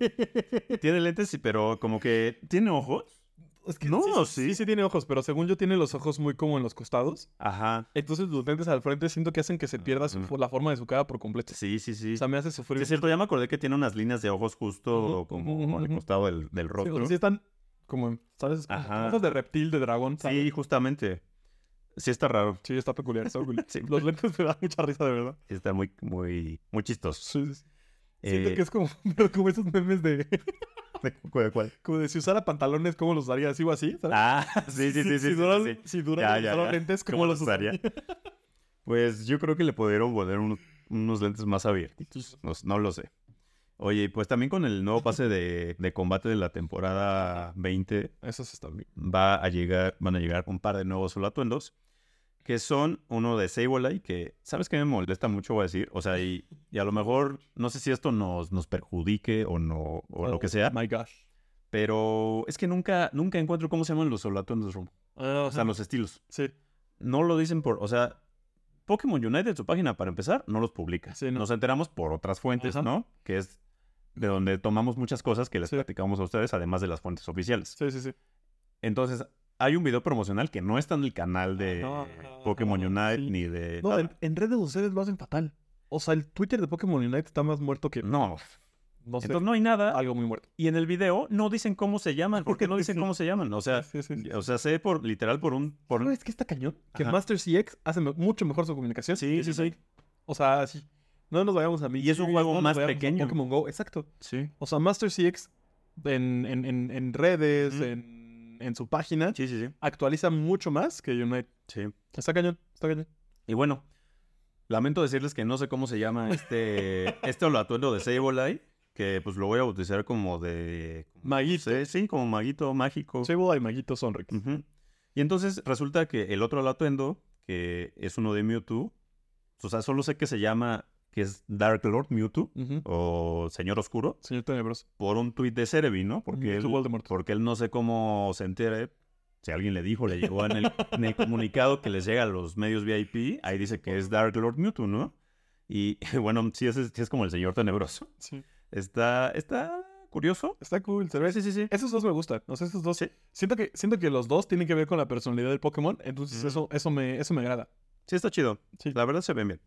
tiene lentes, sí, pero como que tiene ojos. Es que No, sí, sí. sí, sí tiene ojos, pero según yo tiene los ojos muy como en los costados. Ajá. Entonces los lentes al frente siento que hacen que se pierda su- la forma de su cara por completo. Sí, sí, sí. O sea, me hace Sí, sufrir. es cierto, ya me acordé que tiene unas líneas de ojos justo como ujú, al ujú. costado del, del Sí, o rostro. sea, sí están como, ¿sabes? Como Ajá. ojos de reptil, de dragón. ¿sabes? Sí, justamente. Sí está raro. Sí, está peculiar. Está peculiar. Sí. Los lentes me dan mucha risa, de verdad. Sí está muy, muy, muy chistoso. Sí, sí, sí. Siento Eh, que es como, pero como esos memes de, ¿de de cuál? como de si usara pantalones, ¿cómo los usaría? Así o así, ¿sabes? Ah, sí, sí, sí, sí. si sí, duran, sí. si duran Ya, ya, ya. lentes, ¿cómo, ¿Cómo los usaría? Pues yo creo que le pudieron poner unos, unos lentes más abiertitos. No, no lo sé. Oye, pues también con el nuevo pase de, de combate de la temporada 20 Esos están bien. va a llegar, van a llegar un par de nuevos solo atuendos. Que son uno de Sableye, que sabes que me molesta mucho, voy a decir. O sea, y, y a lo mejor no sé si esto nos, nos perjudique o no, o lo que sea. Oh My gosh. Pero es que nunca, nunca encuentro cómo se llaman los solo atuendos, Romo. Ah, O sea, los estilos. Sí. No lo dicen por, o sea, Pokémon United, su página para empezar, no los publica. Sí, no. Nos enteramos por otras fuentes. ¿no? Que es de donde tomamos muchas cosas que les Sí. platicamos a ustedes, además de las fuentes oficiales. Sí, sí, sí. Entonces, hay un video promocional que no está en el canal de Pokémon Unite sí. ni de. No, en, en redes ustedes lo hacen fatal. O sea, el Twitter de Pokémon Unite está más muerto que. No. No sé. Entonces no hay nada. Algo muy muerto. Y en el video no dicen cómo se llaman. ¿Por qué no dicen cómo se llaman? O sea, sí, sí, sí. o sea, sé por literal por un. Por... ¿Sabes qué está cañón? Que Ajá. Master CX hace mucho mejor su comunicación. Sí, sí, sí. O sea, sí. No nos vayamos a mí. Y es un juego más pequeño. Pokémon Go, exacto. Sí. O sea, Master CX en, en, en, en redes, en, en su página, Sí, sí, sí. actualiza mucho más que Unite. Sí. Está cañón, está cañón. Y bueno, lamento decirles que no sé cómo se llama este, este atuendo de Sableye, que pues lo voy a bautizar como de... Maguito. Sí, sí, como maguito mágico. Sable y Maguito son ricos. Ujú. Y entonces resulta que el otro atuendo, que es uno de Mewtwo, o sea, solo sé que se llama, que es Dark Lord Mewtwo, o Señor Oscuro, Señor Tenebroso. por un tuit de Cerebi, ¿no? Porque él, Voldemort. porque él no sé cómo se entere, si alguien le dijo, le llegó en el, en el comunicado que les llega a los medios VIP, ahí dice que es Dark Lord Mewtwo, ¿no? Y bueno, sí es, sí es como el Señor Tenebroso. Sí. Está, está curioso. Está cool, se ve. Sí, sí, sí. Esos dos me gustan. O sea, esos dos. Sí. Siento, que, siento que los dos tienen que ver con la personalidad del Pokémon. Entonces, eso, eso, me, eso me agrada. Sí, está chido. Sí. La verdad se ven bien.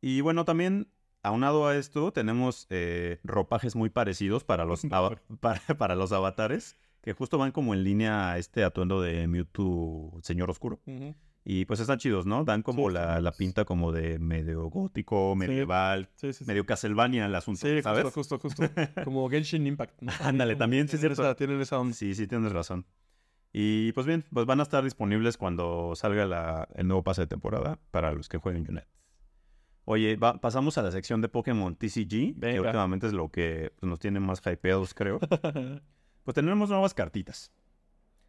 Y bueno, también, aunado a esto, tenemos eh, ropajes muy parecidos para los, para, para los avatares, que justo van como en línea a este atuendo de Mewtwo Señor Oscuro. Y pues están chidos, ¿no? Dan como Sí, la, la pinta como de medio gótico, medieval, Sí, sí, sí. medio Castlevania el asunto, Sí, ¿sabes? justo, justo, justo. Como Genshin Impact. ¿no? Ándale, Como también, sí cierto. esa- tienen esa onda. Sí, sí, tienes razón. Y pues bien, pues van a estar disponibles cuando salga la- el nuevo pase de temporada para los que jueguen Unite. Oye, va- pasamos a la sección de Pokémon TCG, que últimamente es lo que pues, nos tiene más hypeados, creo. Pues tenemos nuevas cartitas.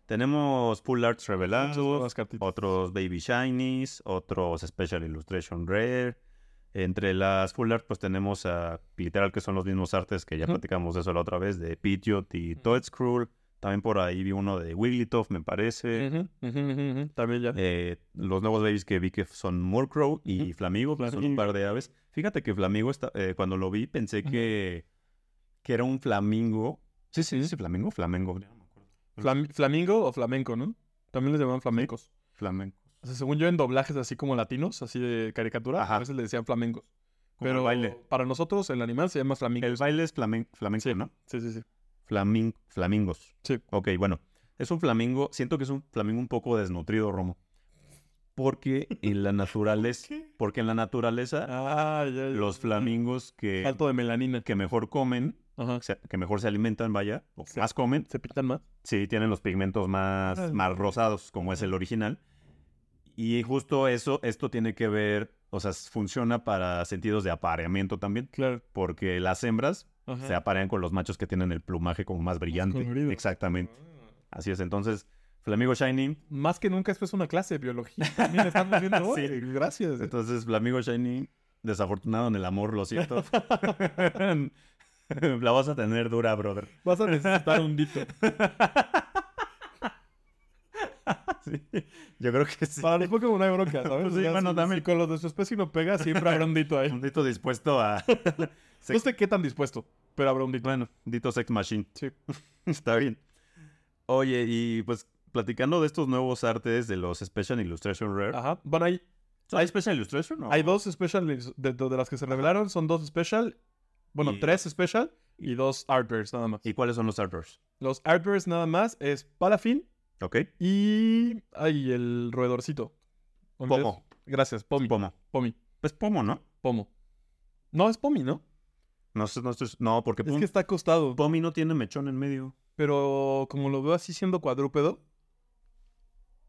Tenemos Full Arts revelados, otros Baby Shinies, otros Special Illustration Rare. Entre las Full Art, pues tenemos a, literal, que son los mismos artes que ya platicamos de eso la otra vez, de Pidgeot y Ujú. También por ahí vi uno de Wigglytuff, me parece. Ujú, ujú. También ya. Eh, los nuevos babies que vi que son Murkrow y. Flamigo, que son un par de aves. Fíjate que Flamigo, está, eh, cuando lo vi, pensé que, que era un flamingo. Sí, sí, sí, Flamingo, Flamengo. no me acuerdo. Flam- flamingo o flamenco, ¿no? También les llamaban flamencos. Flamengo. O sea, según yo, en doblajes así como latinos, así de caricatura, Ajá. a veces le decían flamencos. Como Pero baile. para nosotros, el animal se llama flamingo. El baile es flamen- flamenco, Sí. ¿no? Sí, sí, sí. Flamin- flamingos. Sí. Ok, bueno. Es un flamingo. Siento que es un flamingo un poco desnutrido, Romo. Porque en la naturaleza. Porque en la naturaleza, Ah, ya, ya. los flamingos que, Falto de melanina. que mejor comen, Ajá. que mejor se alimentan, vaya, o Sí. más comen, Se pintan más. sí tienen los pigmentos más, más rosados, como es el original. Y justo eso, esto tiene que ver, o sea, funciona para sentidos de apareamiento también. Claro. Porque las hembras Ajá. se aparean con los machos que tienen el plumaje como más brillante. Exactamente. Así es. Entonces, Flamigo Shiny. Más que nunca esto es una clase de biología. También estamos viendo. Sí. Oye, Gracias. Entonces, Flamigo Shiny, desafortunado en el amor, lo siento. La vas a tener dura, brother. Vas a necesitar un dito. Sí, Yo creo que sí. Para los Pokémon no hay bronca, ¿sabes? Sí, bueno, si, también. si con los de su especie no pega, siempre habrá un dito ahí. Un dito dispuesto a. No sé qué tan dispuesto, pero habrá un dito. Bueno, Dito Sex Machine. Sí. Está bien. Oye, y pues platicando de estos nuevos artes de los Special Illustration Rare. Ajá. Bueno, hay, ¿Hay Special Illustration? o- hay dos special de, de las que se revelaron. Son dos special. Bueno, Y- tres special y dos artbears nada más. ¿Y cuáles son los artworks? Los artbears nada más es Palafin Ok. y. Ay, el roedorcito. ¿Dónde es? Pomo. Gracias, Pomi. Pomo. Pomi. Pues Pomo, ¿no? Pomo. No, es Pomi, ¿no? No, sé, no, no, porque Es Pom- que está acostado. Pomi no tiene mechón en medio. Pero como lo veo así siendo cuadrúpedo,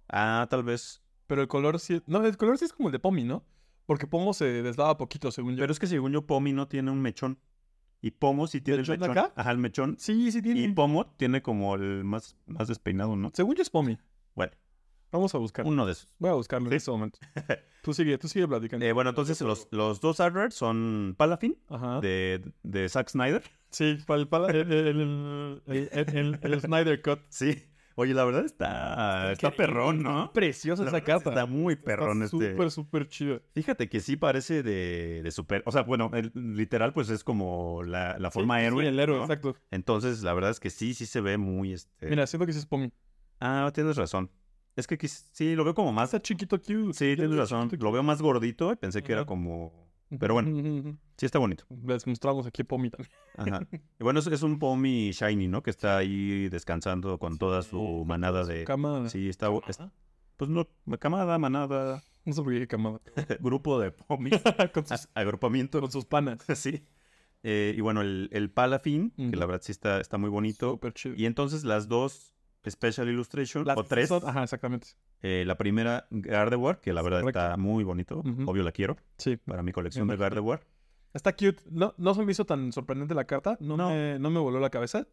Ah, tal vez. Pero el color sí... No, el color sí es como el de Pomi, ¿no? Porque Pomo se deslava poquito, según yo. Pero es que según yo, Pomi no tiene un mechón. Y Pomo sí tiene el ¿Mechón mechón. acá? Ajá, el mechón. Sí, sí tiene. Y Pomo tiene como el más, más despeinado, ¿no? Según yo es Pomi. Bueno, Vamos a buscar. uno de esos. Voy a buscarlo Sí. en este momento. Tú sigue, tú sigue platicando. Eh, bueno, entonces los, los dos artworks son Palafin Ajá. de, de Zack Snyder. Sí, para el, el, el, el, el- el- el Snyder Cut. Sí. Oye, la verdad está, está perrón, ¿no? Preciosa La esa carta. Está muy perrón Está este. Súper, súper chido. Fíjate que sí parece de, de super. O sea, bueno, el- literal, pues es como la, la forma Sí, héroe. Sí, el héroe, ¿no? exacto. Entonces, la verdad es que sí, sí se ve muy este. Mira, siento que sí es. Ah, tienes razón. Es que sí, lo veo como más. Está chiquito cute. Sí, tienes razón. Lo veo más gordito y pensé que era como. Pero bueno, sí está bonito. Les mostramos aquí Pomi también. Ajá. Y bueno, es, es un Pomi Shiny, ¿no? Que está ahí descansando con toda su manada de. Camada. Sí, está. es- pues no, camada, manada, No sé por qué camada. grupo de Pomi. con, sus, agrupamiento. con sus panas. Sí. Eh, y bueno, el, el Palafin, que la verdad sí está, está muy bonito. Súper chido. Y entonces las dos Special Illustration, Las o tres. son- Ajá, exactamente. Eh, la primera, Gardevoir, que la verdad Correcto. está muy bonito. Ujú. Obvio la quiero Sí. para mi colección de. Gardevoir. Está cute. No, no se me hizo tan sorprendente la carta. No, No. Me, no me voló la cabeza.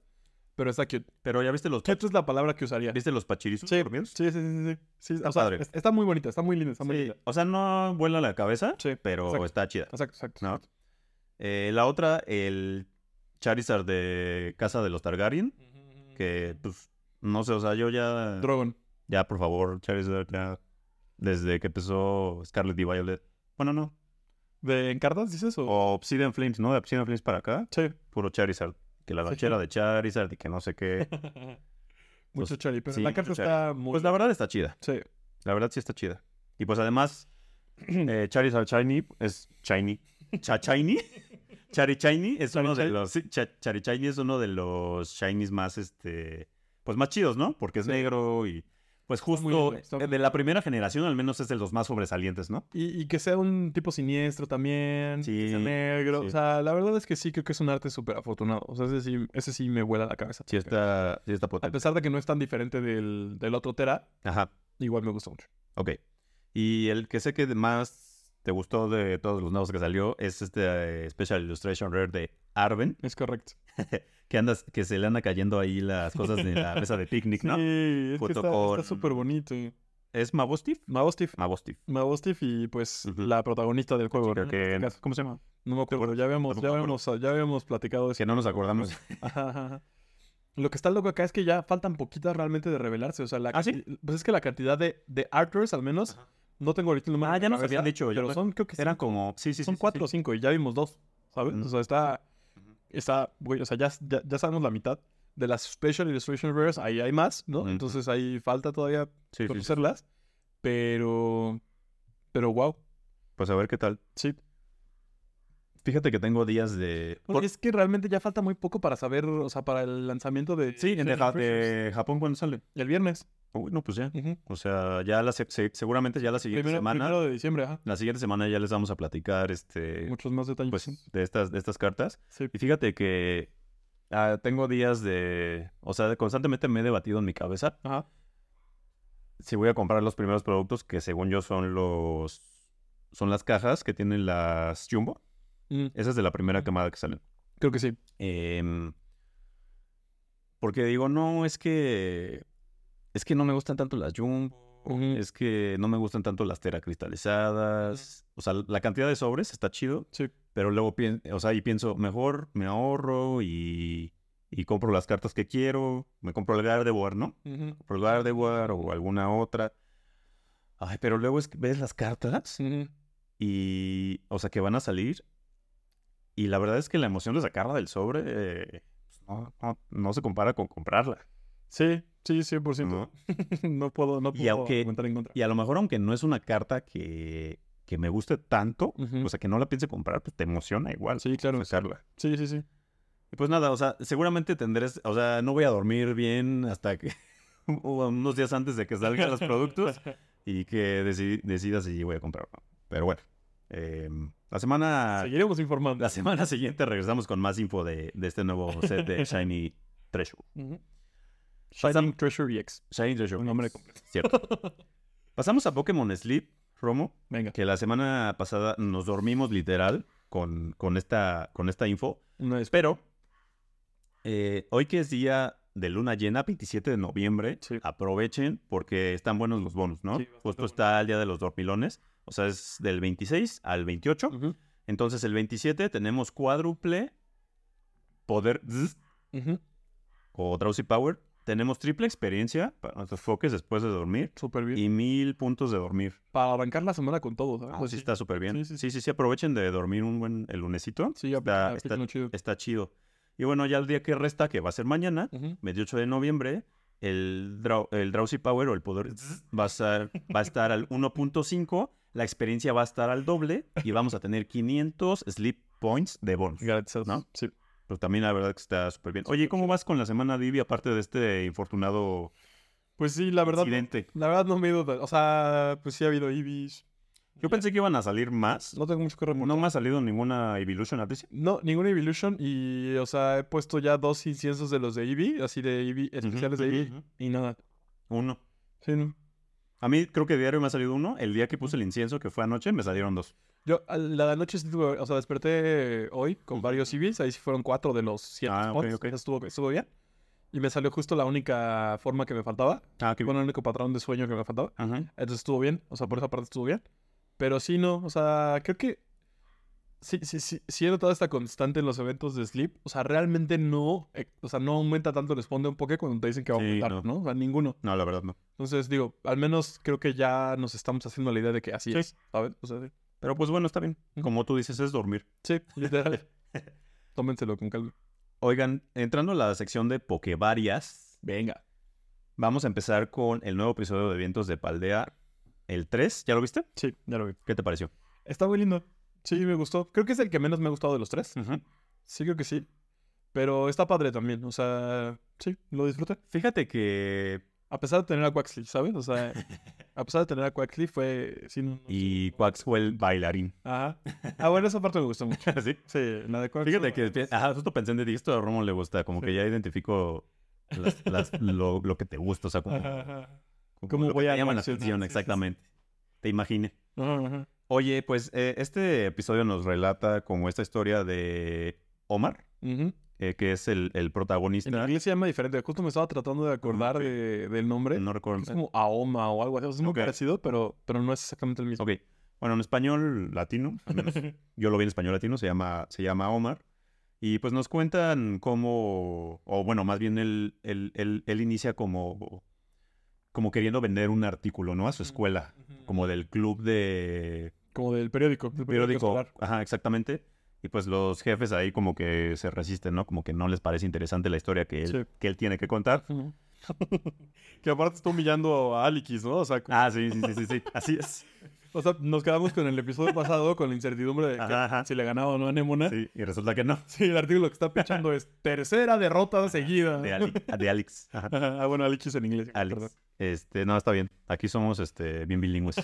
Pero está cute. Pero ya viste los, Cute es la palabra que usaría. ¿viste los pachirizos Sí, dormidos? sí, sí, sí, sí. Sí, Está o sea, padre. es- está muy bonita, está muy linda, está muy Sí, linda. O sea, no vuela la cabeza, Sí, pero exacto. está chida. Exacto, exacto. ¿no? Eh, la otra, el Charizard de Casa de los Targaryen, que pues no sé, o sea, yo ya Drogon. ya por favor, Charizard ya desde que empezó Scarlet y Violet. Bueno, no. ¿De en cartas dices o...? O Obsidian Flames, ¿no? De Obsidian Flames para acá, Sí. puro Charizard. Que la Sí. ranchera de Charizard y que no sé qué. Mucho Pues, chari, pero sí, la carta está muy... Pues la verdad está chida. Sí. La verdad sí está chida. Y pues además, eh, Charizard Shiny es Shiny. Cha Shiny. Chari Shiny es uno de los. sí, Cha- Chari Shiny es uno de los Shinies más este. Pues más chidos, ¿no? Porque es Sí. negro y. Pues justo de la primera generación, al menos es de los más sobresalientes, ¿no? Y, y que sea un tipo siniestro también, Sí, que sea negro. sí. O sea, la verdad es que sí, creo que es un arte súper afortunado. O sea, ese sí, ese sí me vuela la cabeza. Sí está, sí está A potente. pesar de que no es tan diferente del, del otro Tera, Ajá. igual me gusta mucho. Ok. Y el que sé que más te gustó de todos los nuevos que salió es este eh, Special Illustration Rare de Arven. Es correcto. Que andas, que se le anda cayendo ahí las cosas de la mesa de picnic, ¿no? Sí, es que está súper bonito. ¿Es Mabostif? Mabostif. Mabostif. Mabostif y pues la protagonista del juego. Que... Este. ¿Cómo se llama? No me acuerdo, ya habíamos, ya habíamos, ya habíamos platicado de eso. Que no nos acordamos. Ajá, ajá, ajá. Lo que está loco acá es que ya faltan poquitas realmente de revelarse. O sea, la ¿Ah, sí? pues es que la cantidad de, de artworks, al menos, no tengo ahorita el número. Ah, ya nos habían dicho, Pero son, creo que Eran sí, como... Sí, sí, son cuatro o cinco y ya vimos dos, ¿sabes? O sea, está. Está, güey, o sea, ya, ya, ya sabemos la mitad. De las Special Illustration Rares, ahí hay más, ¿no? Entonces ahí falta todavía Sí, sí, sí. conocerlas. Pero, pero wow, Pues a ver qué tal. sí. Fíjate que tengo días de... Bueno, por- Es que realmente ya falta muy poco para saber, o sea, para el lanzamiento de... Sí, en de, Ja- de Japón cuando sale. El viernes. Uy, no, pues ya. O sea, ya la se- se- seguramente ya la siguiente Primero, semana... primero de diciembre, ajá. La siguiente semana ya les vamos a platicar este... Muchos más detalles. Pues de estas, de estas cartas. sí. Y fíjate que ah, tengo días de... O sea, constantemente me he debatido en mi cabeza Ajá. si voy a comprar los primeros productos que según yo son los... Son las cajas que tienen las Jumbo. Mm, Esa es de la primera camada que salen. creo que sí. Em, porque digo, no, es que... Es que no me gustan tanto las Jumbo. Ujú. Es que no me gustan tanto las teracristalizadas. O sea, la cantidad de sobres está chido. Sí. Pero luego pienso, o sea, y pienso, mejor me ahorro y, y compro las cartas que quiero. Me compro el Gardevoir, ¿no? Ujú. Compro el Gardevoir o alguna otra. Ay, pero luego es que ves las cartas y, o sea, que van a salir. Y la verdad es que la emoción de sacarla del sobre eh, pues, no, no, no se compara con comprarla. Sí, sí, 100%. ¿no? no puedo, no Y puedo aunque- argumentar en contra. Y a lo mejor, aunque no es una carta que, que me guste tanto, o sea, que no la piense comprar, pues te emociona igual Sí, claro. sacarla. Sí, sí, sí. Y pues nada, o sea, seguramente tendré, o sea, no voy a dormir bien hasta que unos días antes de que salgan los productos y que deci- decida si voy a comprar o no. Pero bueno, eh, la semana Seguiremos informando. la semana siguiente regresamos con más info de, de este nuevo set de Shiny Treasure. Ujú. Shining Treasure EX. Shiny Treasure. Un nombre completo. Cierto. Pasamos a Pokémon Sleep, Romo, Venga. que la semana pasada nos dormimos literal con, con, esta, con esta info. Una vez. Pero eh, hoy que es día de luna llena, 27 de noviembre, Sí. aprovechen porque están buenos los bonos, ¿no? Sí, Justo está el día de los dormilones, o sea, es del 26 al 28. Ujú, Entonces el 27 tenemos cuádruple poder o drowsy power. Tenemos triple experiencia para nuestros foques después de dormir Súper bien. y mil puntos de dormir. Para arrancar la semana con todo, ¿sabes? Ah, Pues sí, está súper bien. Sí, sí, Sí sí, sí, aprovechen de dormir un buen el lunesito. Sí, ya está, está, chido. está chido. Y bueno, ya el día que resta, que va a ser mañana, Ujú. 28 de noviembre, el, draw- el Drowsy Power o el poder va a estar, va a estar al 1.5, la experiencia va a estar al doble y vamos a tener 500 Sleep Points de bonus. ¿No? Sí. Pero también la verdad que está súper bien. Oye, ¿cómo vas con la semana Divi aparte de este infortunado Pues sí, la verdad. incidente? La verdad no me he ido. O sea, pues sí ha habido Ibis. Yo pensé que iban a salir más. No tengo mucho que reportar. No me ha salido ninguna Evolution Atricia. No, ninguna Evolution. Y, o sea, he puesto ya dos inciensos de los de Eevee, así de Eevee, especiales de Eevee. Y nada. Uno. Sí, no. A mí creo que diario me ha salido uno. El día que puse el incienso, que fue anoche, me salieron dos. Yo, a la noche sí o sea, desperté hoy con varios Eevees. Ahí sí fueron cuatro de los siete Ah, spots. ok. Eso estuvo, estuvo bien. Y me salió justo la única forma que me faltaba. Ah, qué Bueno, el único patrón de sueño que me faltaba. Ajá. Entonces estuvo bien. O sea, por esa parte estuvo bien. Pero sí, no. O sea, creo que. Sí, sí, sí, sí he notado esta constante en los eventos de Sleep. O sea, realmente no. eh, o sea, no aumenta tanto el spawn de un Poké cuando te dicen que va a Sí, aumentar, no. no. O sea, ninguno. No, la verdad no. Entonces, digo, al menos creo que ya nos estamos haciendo la idea de que así Sí. es, ¿sabes? O sea, sí. Pero pues bueno, está bien. Como tú dices, es dormir. Sí, literal. Tómenselo con calma. Oigan, entrando a la sección de Pokevarias, Venga. vamos a empezar con el nuevo episodio de Vientos de Paldea, el 3. ¿Ya lo viste? Sí, ya lo vi. ¿Qué te pareció? Está muy lindo. Sí, me gustó. Creo que es el que menos me ha gustado de los tres. Sí, creo que sí. Pero está padre también. O sea, sí, lo disfruté. Fíjate que... A pesar de tener a Quaxley, ¿sabes? O sea, a pesar de tener a Quaxley fue... No, no, Y Quax fue el bailarín. Ajá. Ah, bueno, esa parte me gustó mucho. ¿Sí? Sí, la de Quaxley. Fíjate que... Ajá, justo pensé en esto a Romo le gusta. Como que ya identifico las- las- lo, lo que te gusta. O sea, como... Ajá, ajá. como ¿Cómo lo voy a llama la atención, Sí, sí, sí. exactamente. Te imaginé. Ajá, ajá. Oye, pues eh, este episodio nos relata como esta historia de Omar, Ujú. Eh, que es el, el En protagonista. inglés se llama diferente. Justo me estaba tratando de acordar ok. de- del nombre. No recuerdo. Es como Aoma o algo así. Es muy Ok. parecido, pero, pero no es exactamente el mismo. Ok. Bueno, en español latino, al menos yo lo vi en español latino, se llama, se llama Omar. Y pues nos cuentan cómo, o bueno, más bien él, él, él- él inicia como, como queriendo vender un artículo, ¿no? A su escuela, como del club de Como del periódico. del periódico. escolar. Ajá, exactamente. Y pues los jefes ahí como que se resisten, ¿no? Como que no les parece interesante la historia que él, Sí. que él tiene que contar. Que aparte está humillando a Alikis, ¿no? O sea, Ah, sí, sí, sí, sí, sí. Así es. o sea, nos quedamos con el episodio pasado con la incertidumbre de que Ajá, ajá. si le ganaba o no a Nemona. Sí. Sí, y resulta que no. el artículo que está pechando es tercera derrota seguida. De, Ali- de Alex. Ah, bueno, Alikis en inglés. Alex. perdón. Este, no, está bien. Aquí somos este, bien bilingües.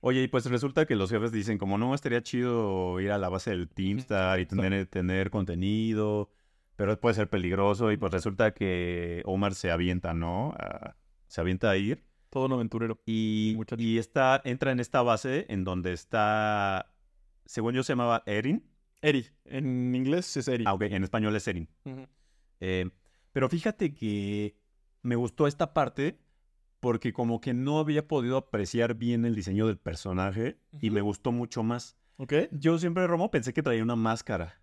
Oye, y pues resulta que los jefes dicen como, no, estaría chido ir a la base del Teamstar y tener, tener contenido, pero puede ser peligroso. Y pues resulta que Omar se avienta, ¿no? A- se avienta a ir. Todo un aventurero. Y, Muchacho. y está, entra en esta base en donde está, según yo se llamaba Erin. Eri. En inglés es Eri. Ah, ok, en español es Erin. Eh, pero fíjate que me gustó esta parte porque como que no había podido apreciar bien el diseño del personaje y me gustó mucho más. ¿Ok? Yo siempre, Romo, pensé que traía una máscara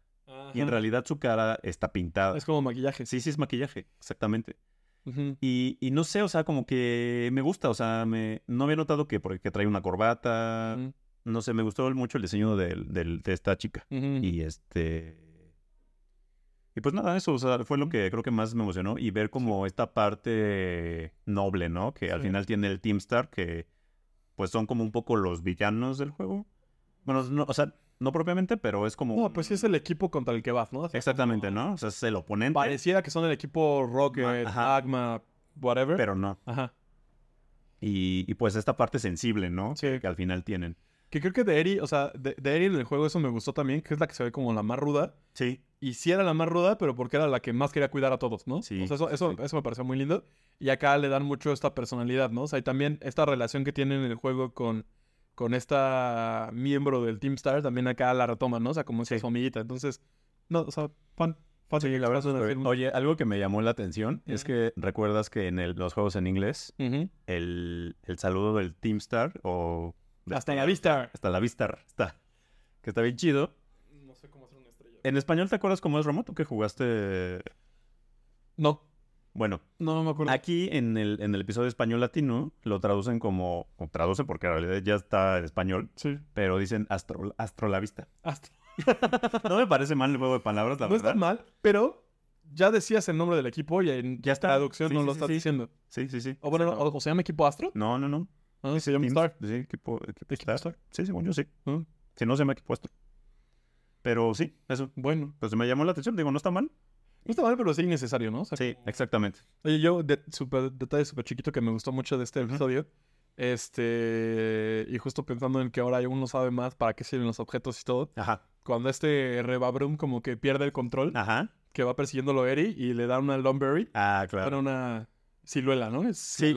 y en realidad su cara está pintada. Es como maquillaje. Sí, sí, es maquillaje, exactamente. Y, y no sé, o sea, como que me gusta, o sea, me, no había notado que, porque trae una corbata, no sé, me gustó mucho el diseño de esta chica. Y este. Y pues nada, eso, o sea, fue lo que creo que más me emocionó. Y ver como esta parte noble, ¿no? Que al Sí. final tiene el Teamstar, que pues son como un poco los villanos del juego. Bueno, no, o sea, no propiamente, pero es como. No, pues sí es el equipo contra el que vas, ¿no? O sea, Exactamente, como- ¿no? O sea, es el oponente. Pareciera que son el equipo Rocket, Ajá. Agma, whatever. Pero no. Ajá. Y, y, pues esta parte sensible, ¿no? Sí. Que, que al final tienen. Que creo que de Eri, o sea, de, de Eri en el juego eso me gustó también, que es la que se ve como la más ruda. Sí. Y sí era la más ruda, pero porque era la que más quería cuidar a todos, ¿no? Sí, O sea, eso, eso, sí. eso me pareció muy lindo. Y acá le dan mucho esta personalidad, ¿no? O sea, y también esta relación que tienen en el juego con, con esta miembro del Team Star, también acá la retoman, ¿no? O sea, como si Sí. su amiguita. Entonces, no, o sea, fan. fan Sí, la verdad que- Oye, algo que me llamó la atención es que recuerdas que en el- los juegos en inglés, el, el saludo del Team Star o... Hasta en la vista. Hasta la vista está. Que está bien chido. No sé cómo hacer una estrella. ¿En español te acuerdas cómo es remoto que jugaste? No, Bueno, no, no me acuerdo. aquí en el, en el episodio español latino lo traducen como... O traducen porque en realidad ya está en español, Sí. pero dicen astro, astro la vista. Hasta- No me parece mal el juego de palabras, la no está verdad. mal, pero ya decías el nombre del equipo y en Ya está. traducción Sí, no sí, lo sí, estás sí. diciendo. Sí, sí, sí. O bueno, o, o se llama equipo Astro. No, no, no. Ah, se llama Star. Sí, equipo, equipo Star. Star. Sí, según yo sí. Ah, Si no, se llama equipo Astro. Pero sí, eso. bueno. Pues me llamó la atención. Digo, no está mal. No está mal, pero sí innecesario, ¿no? O sea, Sí, como- exactamente. Oye, yo, de, super, detalle súper chiquito que me gustó mucho de este episodio. Este. Y justo pensando en que ahora uno sabe más para qué sirven los objetos y todo. Ajá. Cuando este Rebabrum como que pierde el control, Ajá. que va persiguiéndolo a Eri y le da una Lumberry. Ah, claro. Para una ciluela, ¿no? Es Sí.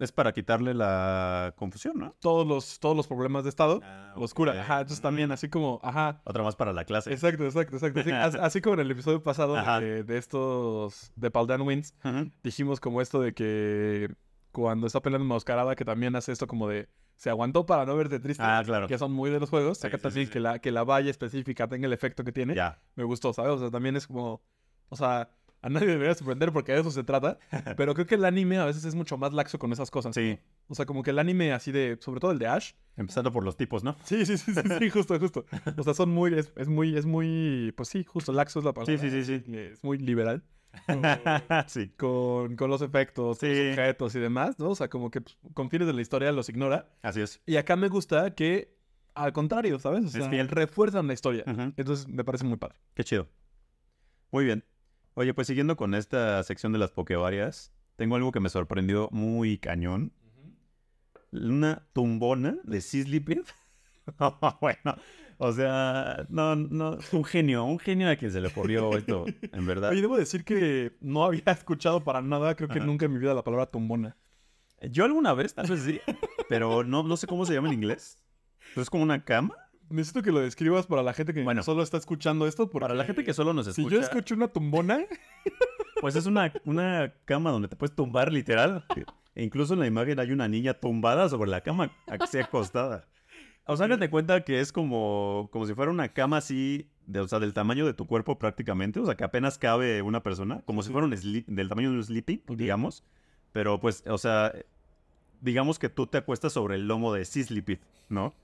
Es para quitarle la confusión, ¿no? Todos los, todos los problemas de estado Ah, los cura. ok. Ajá, entonces también así como, ajá. Otra más para la clase. Exacto, exacto, exacto. Sí, as- así como en el episodio pasado de, de estos de Paldan Wins, dijimos como esto de que cuando está peleando Mascarada, que también hace esto como de se aguantó para no verte triste. Ah, claro. Que son muy de los juegos. Sí, Acá sí, también sí, que la, que la valla específica tenga el efecto que tiene. Ya. Me gustó, ¿sabes? O sea, también es como. O sea, a nadie debería sorprender porque de eso se trata. pero creo que el anime a veces es mucho más laxo con esas cosas. Sí. O sea, como que el anime así de. Sobre todo el de Ash. Empezando por los tipos, ¿no? Sí, sí, sí, sí, sí, justo, justo. O sea, son muy. Es, es muy. Es muy. Pues sí, justo, laxo es la palabra. Sí, sí, sí, sí. Es muy liberal. sí. Con, con los efectos, con los Sí. objetos y demás, ¿no? O sea, como que pues, con fines de la historia los ignora. Así es. Y acá me gusta que, al contrario, ¿sabes? O Es fiel. refuerzan la historia. Entonces me parece muy padre. Qué chido. Muy bien. Oye, pues siguiendo con esta sección de las pokevarias, tengo algo que me sorprendió muy cañón. Una tumbona de Sislipid. bueno, o sea, no, no, un genio, un genio a quien se le ocurrió esto, en verdad. Oye, debo decir que no había escuchado para nada, creo que Ajá. nunca en mi vida la palabra tumbona. Yo alguna vez, tal vez sí, pero no, no sé cómo se llama en inglés. ¿Es como una cama? Necesito que lo describas para la gente que Bueno. solo está escuchando esto. Para la gente que solo nos Si escucha, yo escucho una tumbona, pues es una, una cama donde te puedes tumbar literal. E incluso en la imagen hay una niña tumbada sobre la cama, así acostada. O sea, háganse cuenta que es como, como si fuera una cama así, de, o sea, del tamaño de tu cuerpo prácticamente. O sea, que apenas cabe una persona, como si fuera un del tamaño de un sleeping, digamos. Pero pues, o sea, digamos que tú te acuestas sobre el lomo de Sislipid, ¿no?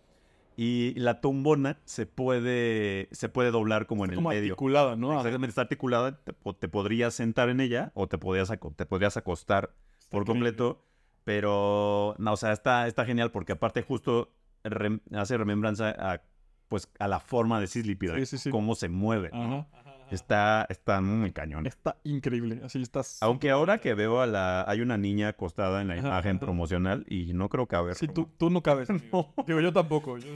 Y la tumbona se puede, se puede doblar como en el como medio. articulada, ¿no? Exactamente, está articulada, te, po- te podrías sentar en ella o te podrías, te podrías acostar por increíble. completo, pero, no, o sea, está, está genial porque aparte justo rem- hace remembranza a, pues, a la forma de Sislipid, Sí, sí, sí. cómo se mueve. Ajá. Está, está muy cañón. Está increíble. Así estás. Aunque ahora que veo a la... Hay una niña acostada en la Ajá, imagen ajá. promocional y no creo que a ver. Sí, tú, tú no cabes. amigo. Digo, yo tampoco. Yo,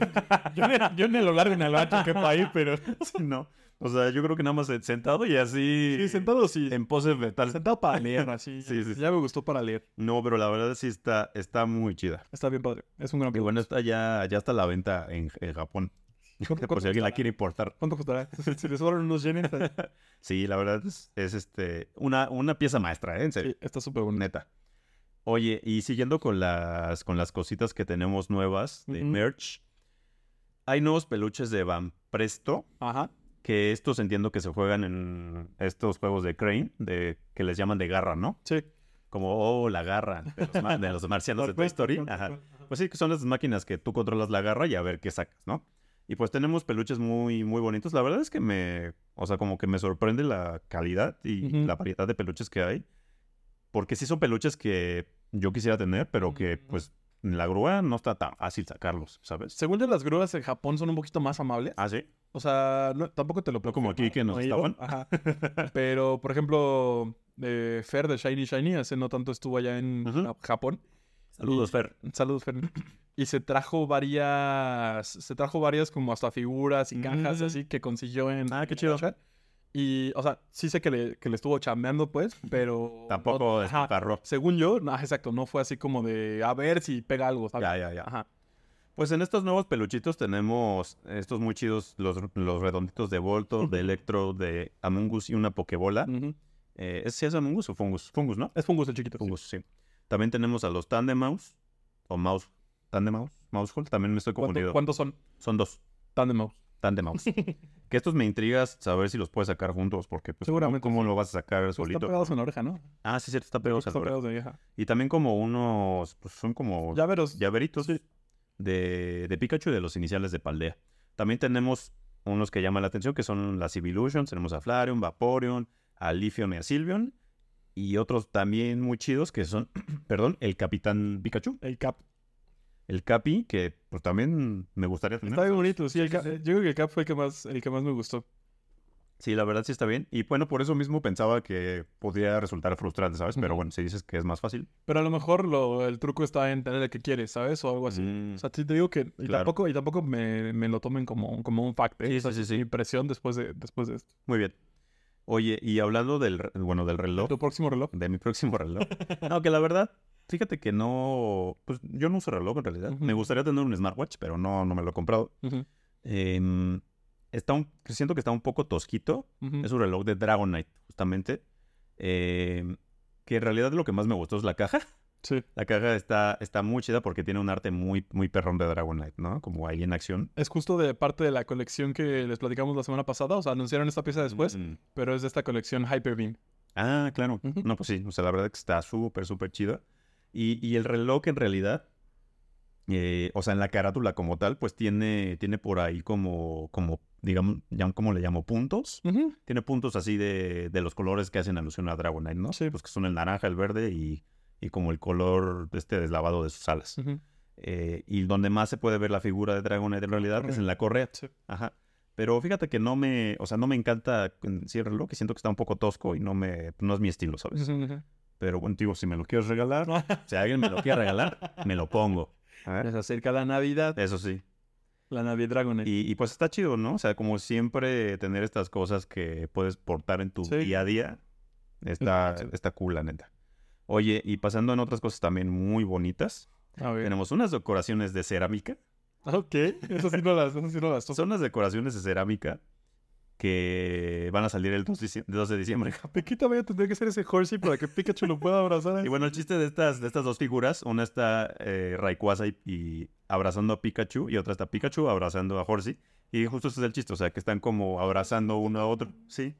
yo, yo ni a lo largo ni a lo ancho que ahí, pero. no. O sea, yo creo que nada más sentado y así... Sí, sentado sí. En pose fetal. Sentado para leer, así. Sí, sí, sí. Ya me gustó para leer. No, pero la verdad sí está, está muy chida. Está bien padre. Es un gran Y bueno, está ya, ya está a la venta en, en Japón. ¿Cuánto, Por si alguien la quiere importar. ¿Cuánto costará? Si les sobran unos yenes. Sí, la verdad es, es, este, una, una pieza maestra, ¿eh? En serio. Sí, está súper bonito. Neta. Oye, y siguiendo con las, con las cositas que tenemos nuevas de merch, hay nuevos peluches de Van Presto, Ajá. que estos entiendo que se juegan en estos juegos de Crane, de, que les llaman de garra, ¿no? Sí. Como, oh, la garra de los, ma- de los marcianos de Toy Story. Ajá. Pues sí, que son las máquinas que tú controlas la garra y a ver qué sacas, ¿no? Y pues tenemos peluches muy, muy bonitos. La verdad es que me, o sea, como que me sorprende la calidad y la variedad de peluches que hay. Porque sí son peluches que yo quisiera tener, pero que Ujú. pues en la grúa no está tan fácil sacarlos, ¿sabes? Según yo, las grúas en Japón son un poquito más amables. Ah, sí. O sea, no- tampoco te lo No como aquí que nos estaban. Ajá. Pero, por ejemplo, eh, Fer de Shiny Shiny hace no tanto estuvo allá en Japón. Saludos, Fer. Saludos, Fer. Y se trajo varias. Se trajo varias como hasta figuras y cajas Mm. así que consiguió en. Ah, qué chido. Y, o sea, sí sé que le, que le estuvo chambeando, pues, pero. Tampoco no-. Según yo, no, exacto, no fue así como de a ver si pega algo, ¿sabes? Ya, ya, ya. Ajá. Pues en estos nuevos peluchitos tenemos estos muy chidos, los, los redonditos de Voltor, de Electro, de Among Us y una Pokebola. Ujú. Eh, ¿es, ¿sí es Among Us o Fungus? Fungus, ¿no? Es Fungus el chiquito. sí. Fungus, sí. También tenemos a los Tandem Mouse o Mouse. ¿Tandem Mouse? Mousehole, también me estoy ¿Cuánto- confundido. ¿Cuántos son? Son dos. Tandem Mouse. Tandem Mouse. que estos me intrigas saber si los puedes sacar juntos, porque pues, Seguramente ¿cómo lo vas a sacar Están solito? pegados en la oreja, ¿no? Ah, sí, cierto, está pegado Están al oreja. pegados de vieja. Y también como unos, pues son como Llaveros. llaveritos Sí. de, de Pikachu y de los iniciales de Paldea. También tenemos unos que llaman la atención, que son las Evolutions. Tenemos a Flareon, Vaporeon, a Leafeon y a Sylveon. Y otros también muy chidos que son, perdón, el Capitán Pikachu, El cap. el Capi, que pues también me gustaría tener. Está bien bonito, sí. El cap- Yo creo que el cap fue el que más, el que más me gustó. Sí, la verdad sí está bien. Y bueno, por eso mismo pensaba que podría resultar frustrante, ¿sabes? Pero bueno, si dices que es más fácil. Pero a lo mejor lo, el truco está en tener el que quieres, ¿sabes? O algo así. Mm, O sea, sí te digo que... Y Claro. tampoco, y tampoco me, me lo tomen como, como un fact, ¿eh? Sí, sí, sí, sí. Impresión después de, después de esto. muy bien. Oye, y hablando del, bueno, del reloj, ¿Tu próximo reloj? de mi próximo reloj. No, que la verdad, fíjate que no, pues yo no uso reloj en realidad. Me gustaría tener un smartwatch, pero no, no me lo he comprado. Em, está un, siento que está un poco tosquito. Es un reloj de Dragonite, justamente. Em, que en realidad lo que más me gustó es la caja. Sí. La caja está, está muy chida porque tiene un arte muy, muy perrón de Dragonite, ¿no? Como ahí en acción. Es justo de parte de la colección que les platicamos la semana pasada. O sea, anunciaron esta pieza después, Mm. pero es de esta colección Hyper Beam. Ah, claro. No, pues sí. O sea, la verdad que está súper, súper chida. Y, y el reloj en realidad, eh, o sea, en la carátula como tal, pues tiene, tiene por ahí como, como, digamos, ya como le llamo, puntos. Tiene puntos así de, de los colores que hacen alusión a Dragonite, ¿no? Sí. Pues que son el naranja, el verde y, y como el color este deslavado de sus alas. Ujú. Eh, y donde más se puede ver la figura de Dragonite en realidad es en la correa. Sí. Ajá. Pero fíjate que no me, o sea, no me encanta en sí el reloj, que siento que está un poco tosco y no me, no es mi estilo, ¿sabes? Ujú, ujú. Pero bueno, digo, si me lo quieres regalar, si alguien me lo quiere regalar, me lo pongo. Se acerca la Navidad. Eso sí. La Navidad Dragonite. Y, y pues está chido, ¿no? O sea, como siempre tener estas cosas que puedes portar en tu Sí. día a día, está, chido. está cool, la neta. Oye, y pasando en otras cosas también muy bonitas, A ver. tenemos unas decoraciones de cerámica. Ok. Eso sí no las, eso sí no las. Son unas decoraciones de cerámica que van a salir el 2, dici- 2 de diciembre. ¿De qué tamaño tendría que ser ese Horsey para que Pikachu lo pueda abrazar? Y bueno, el chiste de estas, de estas dos figuras, una está eh, Rayquaza y, y abrazando a Pikachu y otra está Pikachu abrazando a Horsey. Y justo ese es el chiste, o sea, que están como abrazando uno a otro, sí.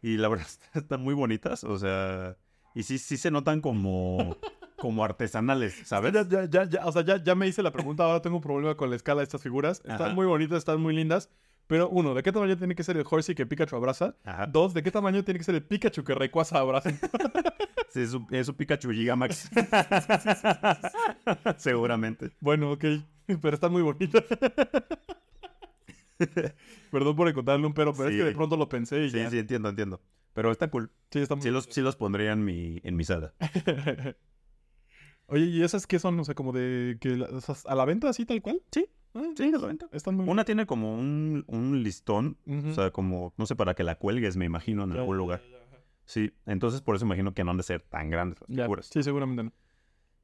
Y la verdad están muy bonitas, o sea, y sí, sí se notan como, como artesanales, ¿sabes? Ya, ya, ya, ya, o sea, ya, ya me hice la pregunta, ahora tengo un problema con la escala de estas figuras. Están Ajá. muy bonitas, están muy lindas. Pero uno, ¿de qué tamaño tiene que ser el Horsey que Pikachu abraza? Ajá. Dos, ¿de qué tamaño tiene que ser el Pikachu que Rayquaza abraza? Sí, es, un, es un Pikachu Gigamax. Seguramente. bueno, ok, pero están muy bonitas. Perdón por encontrarle un pero, pero es que de pronto lo pensé y Sí, ya. sí, entiendo, entiendo. Pero está cool. Sí, está muy Sí los, sí los pondría en mi, en mi sala. Oye, ¿y esas qué son? O sea, como de que la- o sea, a la venta así tal cual. Sí. Ah, Sí, a la venta. Están muy Una tiene como un, un listón, o sea, como, no sé, para que la cuelgues, me imagino, en Ya, algún lugar. ya, ya. Sí, entonces por eso imagino que no han de ser tan grandes las Ya, figuras. Sí, seguramente no.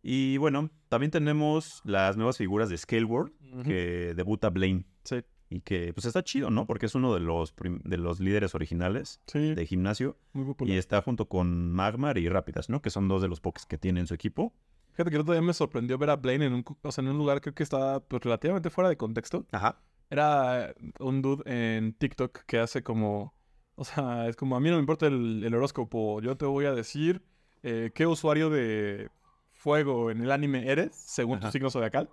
Y bueno, también tenemos las nuevas figuras de Scale World, que debuta Blaine. Sí, Y que pues está chido, ¿no? Porque es uno de los, de los líderes originales sí, de gimnasio. muy Y popular. está junto con Magmar y Rápidas, ¿no? Que son dos de los pokés que tiene en su equipo. Fíjate que el otro día me sorprendió ver a Blaine en un, o sea, en un lugar creo que estaba pues, relativamente fuera de contexto. Ajá. Era un dude en TikTok que hace como, o sea, es como a mí no me importa el, el horóscopo, yo te voy a decir eh, qué usuario de fuego en el anime eres, según tu Ajá. signo zodiacal.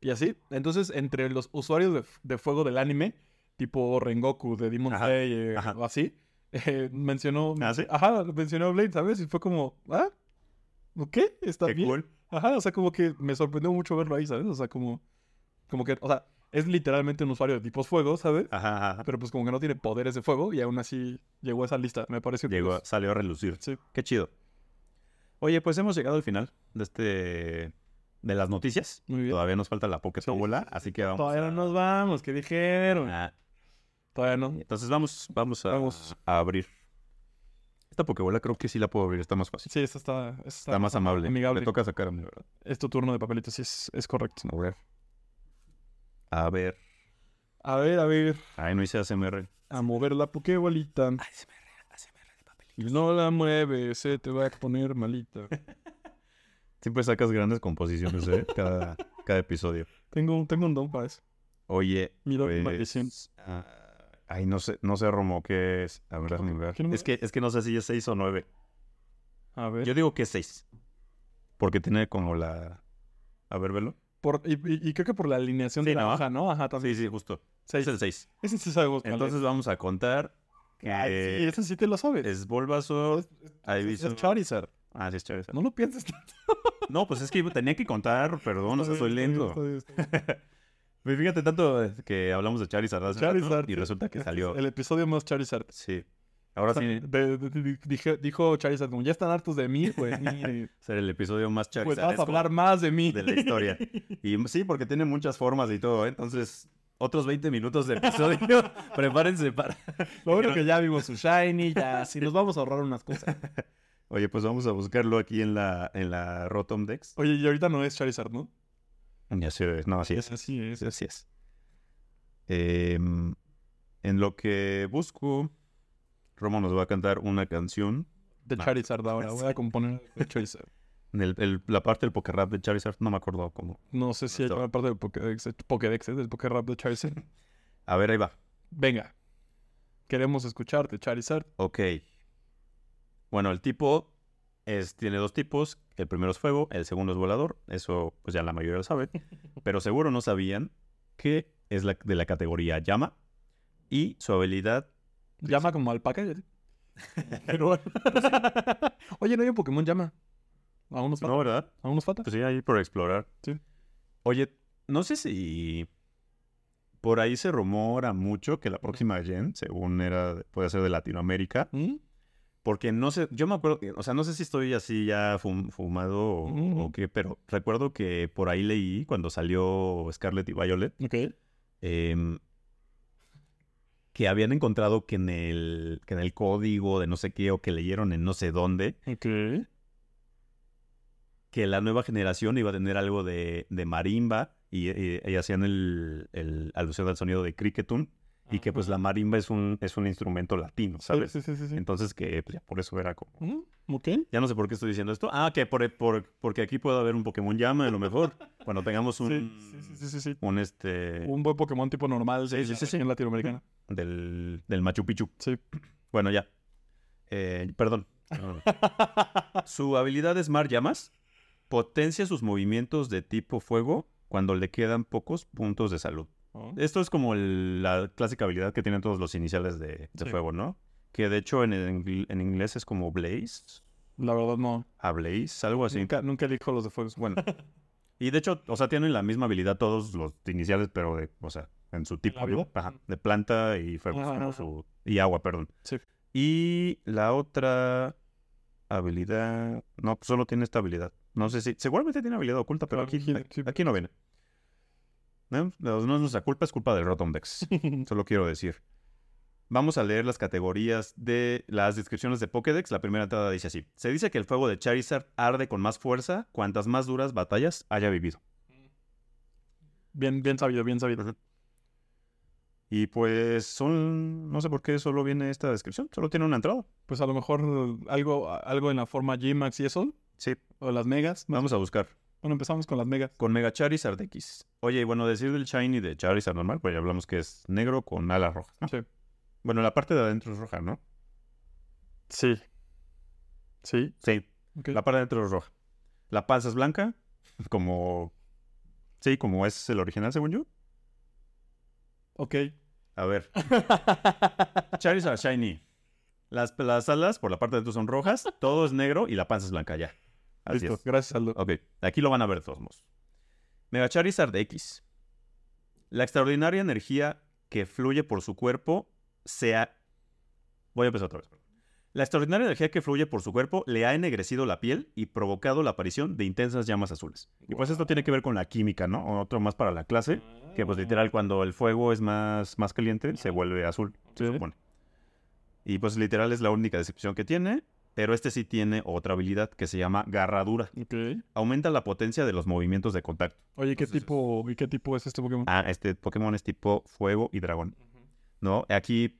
Y así, entonces entre los usuarios de, de fuego del anime, tipo Rengoku de Demon Ajá, Slayer ajá. o así, eh, mencionó, ¿Ah, sí? ajá, mencionó a Blaine, ¿sabes? Y fue como, ah, ¿ok? Está Qué bien. cool. Ajá, o sea, como que me sorprendió mucho verlo ahí, ¿sabes? O sea, como, como que, o sea, es literalmente un usuario de tipos fuego, ¿sabes? Ajá, ajá. Pero pues como que no tiene poderes de fuego y aún así llegó a esa lista. Me pareció Llegó, curioso. salió a relucir. Sí. Qué chido. Oye, pues hemos llegado al final de este de las noticias. Muy bien. Todavía nos falta la Poké Sí, así que vamos. Todavía a- no nos vamos, ¿qué dijeron? a- Todavía no. Entonces vamos, vamos a, Vamos. a abrir. Esta Pokébola creo que sí la puedo abrir, está más fácil. Sí, esta está, esta está, Está más amable. amigable. Me toca sacar a mí, ¿verdad? Es tu turno de papelitos, sí, es, es correcto. A ver. A ver. A ver, a ver. Ay, no hice ASMR. A mover la pokebolita. Y no la mueves, se te va a poner malita. Siempre sacas grandes composiciones, ¿eh? Cada, cada episodio. Tengo, un- tengo un don para eso. Oye, Mi don de pues, maldición. ah, ay, no sé, no sé, Romo, qué es. A ver, ver. ¿Qué número Es que, es que no sé si es 6 o 9. A ver. Yo digo que es 6. Porque tiene como la... A ver, velo. Por, y, y- y creo que por la alineación Sí, de la ¿no? hoja, ¿no? Ajá, también. Sí, sí, justo. Seis. Es el 6. Ese sí sabemos cuál Entonces vamos a contar es. Ay, sí, ese sí te lo sabes. es Bulbasaur, Es- es Ivysaur. Charizard. Ah, sí, es Charizard. No lo pienses tanto. No, pues es que tenía que contar, perdón, o sea, bien, lento. Pues Fíjate tanto eh, que hablamos de Charizard Charizard. y resulta que salió. El episodio más Charizard. Sí. Ahora O sea, sí, de- de- de- dije- dijo Charizard, como ya están hartos de mí, pues, mire, ser el episodio más pues Charizard vas a hablar más de mí. de la historia. Y sí, porque tiene muchas formas y todo, ¿eh? Entonces, otros 20 minutos de episodio, prepárense para... Lo bueno que ya vimos su Shiny, ya, si nos vamos a ahorrar unas cosas. Oye, pues vamos a buscarlo aquí en la, en la Rotom Dex. Oye, y ahorita no es Charizard, ¿no? Ya sé, no, así es. Así es. Así es. Em, en lo que busco, Romo nos va a cantar una canción. De No. Charizard ahora, voy a componer de Charizard. El- el- la parte del Poké Rap de Charizard, no me acuerdo cómo. No sé si hay una parte del Pokédex, Pokédex, ¿eh? del Pokérap de Charizard. A ver, ahí va. Venga. Queremos escucharte, Charizard. Ok. Bueno, el tipo es, tiene dos tipos. El primero es fuego, el segundo es volador. Eso, pues ya la mayoría lo sabe. Pero seguro no sabían que es la, de la categoría llama. Y su habilidad. Llama como alpaca. ¿sí? Pero bueno. Oye, no hay un Pokémon llama. Aún nos falta. No, ¿verdad? Aún nos falta. Pues sí, ahí por explorar. Sí. Oye, no sé si por ahí se rumora mucho que la próxima gen, según era, puede ser de Latinoamérica, ¿Mm? Porque no sé, yo me acuerdo, o sea, no sé si estoy así ya fum- fumado o, qué, pero recuerdo que por ahí leí cuando salió Scarlet y Violet, em, que habían encontrado que en el, que en el código de no sé qué o que leyeron en no sé dónde, que la nueva generación iba a tener algo de, de marimba y, y- y hacían el, el alusión al sonido de cricketun y que pues la marimba es un, es un instrumento latino, ¿sabes? Sí, sí, sí, sí. Entonces que pues, ya por eso era como... Mm, Ok. Ya no sé por qué estoy diciendo esto. Ah, que por, por- porque aquí puede haber un Pokémon llama a lo mejor. Cuando tengamos un... Un este... Un buen Pokémon tipo normal Sí, sí, sí, región latinoamericana. Del, del Machu Picchu. Sí. Bueno, ya. Eh, perdón. Su habilidad es Mar Llamas. Potencia sus movimientos de tipo fuego cuando le quedan pocos puntos de salud. Oh. Esto es como el- la clásica habilidad que tienen todos los iniciales de, de Sí. fuego, ¿no? Que de hecho en, en inglés es como Blaze. La verdad no. A Blaze, algo así. Nunca, nunca elijo los de fuego. Bueno. Y de hecho, o sea, tienen la misma habilidad todos los iniciales, pero de, o sea, en su tipo. Ajá, de planta y fuego. Ajá, como ajá. su- y agua, perdón. Sí. Y la otra habilidad, no, pues solo tiene esta habilidad. No sé si, seguramente tiene habilidad oculta, pero aquí, aquí no viene. No, no es nuestra culpa, es culpa del Rotom Dex. Solo quiero decir. Vamos a leer las categorías de las descripciones de Pokédex. La primera entrada dice así. Se dice que el fuego de Charizard arde con más fuerza cuantas más duras batallas haya vivido. bien, bien sabido, bien sabido. Y pues son... No sé por qué solo viene esta descripción. Solo tiene una entrada. Pues a lo mejor algo, algo en la forma G-Max y eso. Sí. O las megas. Vamos a buscar. Bueno, empezamos con las megas. Con Mega Charizard X. Oye, y bueno, decir del Shiny de Charizard normal, pues ya hablamos que es negro con alas rojas. ¿no? Sí. Bueno, la parte de adentro es roja, ¿no? Sí. Sí. Sí. La parte de adentro es roja. La panza es blanca, como... Sí, como es el original, según yo. Ok. A ver. Charizard Shiny. Las, las alas por la parte de adentro son rojas, todo es negro y la panza es blanca ya. Así Listo. es. Gracias, Aldo. Ok, aquí lo van a ver de todos modos. Mega Charizard X. La extraordinaria energía que fluye por su cuerpo sea... Voy a empezar otra vez. La extraordinaria energía que fluye por su cuerpo le ha ennegrecido la piel y provocado la aparición de intensas llamas azules. Y pues esto tiene que ver con la química, ¿no? Otro más para la clase, que pues literal cuando el fuego es más, más caliente se vuelve azul, se supone. Y pues literal es la única descripción que tiene, pero este sí tiene otra habilidad que se llama garradura. Ok. Aumenta la potencia de los movimientos de contacto. Oye, ¿qué Entonces, tipo, ¿y qué tipo es este Pokémon? Ah, este Pokémon es tipo fuego y dragón. ¿no? Aquí,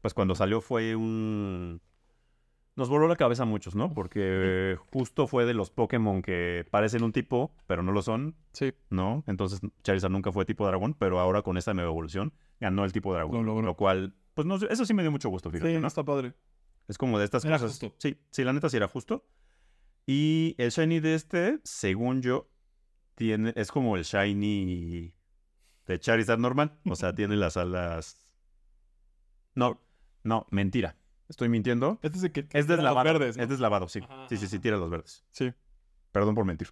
pues cuando salió fue un... Nos voló la cabeza a muchos, ¿no? Porque justo fue de los Pokémon que parecen un tipo, pero no lo son, Sí, ¿no? Entonces Charizard nunca fue tipo dragón, pero ahora con esta nueva evolución ganó el tipo dragón. Lo logró. Lo cual, pues no, eso sí me dio mucho gusto, fíjate, sí, ¿no? está padre. Es como de estas Era cosas. justo. Sí, sí, la neta sí era justo. Y el shiny de este, según yo, tiene, es como el shiny de Charizard normal. O sea, tiene las alas. No, no, mentira. Estoy mintiendo. Este es el que Es los verdes, ¿no? Es deslavado, sí. Ajá, Sí, sí, sí, tira los verdes. Sí. Perdón por mentir.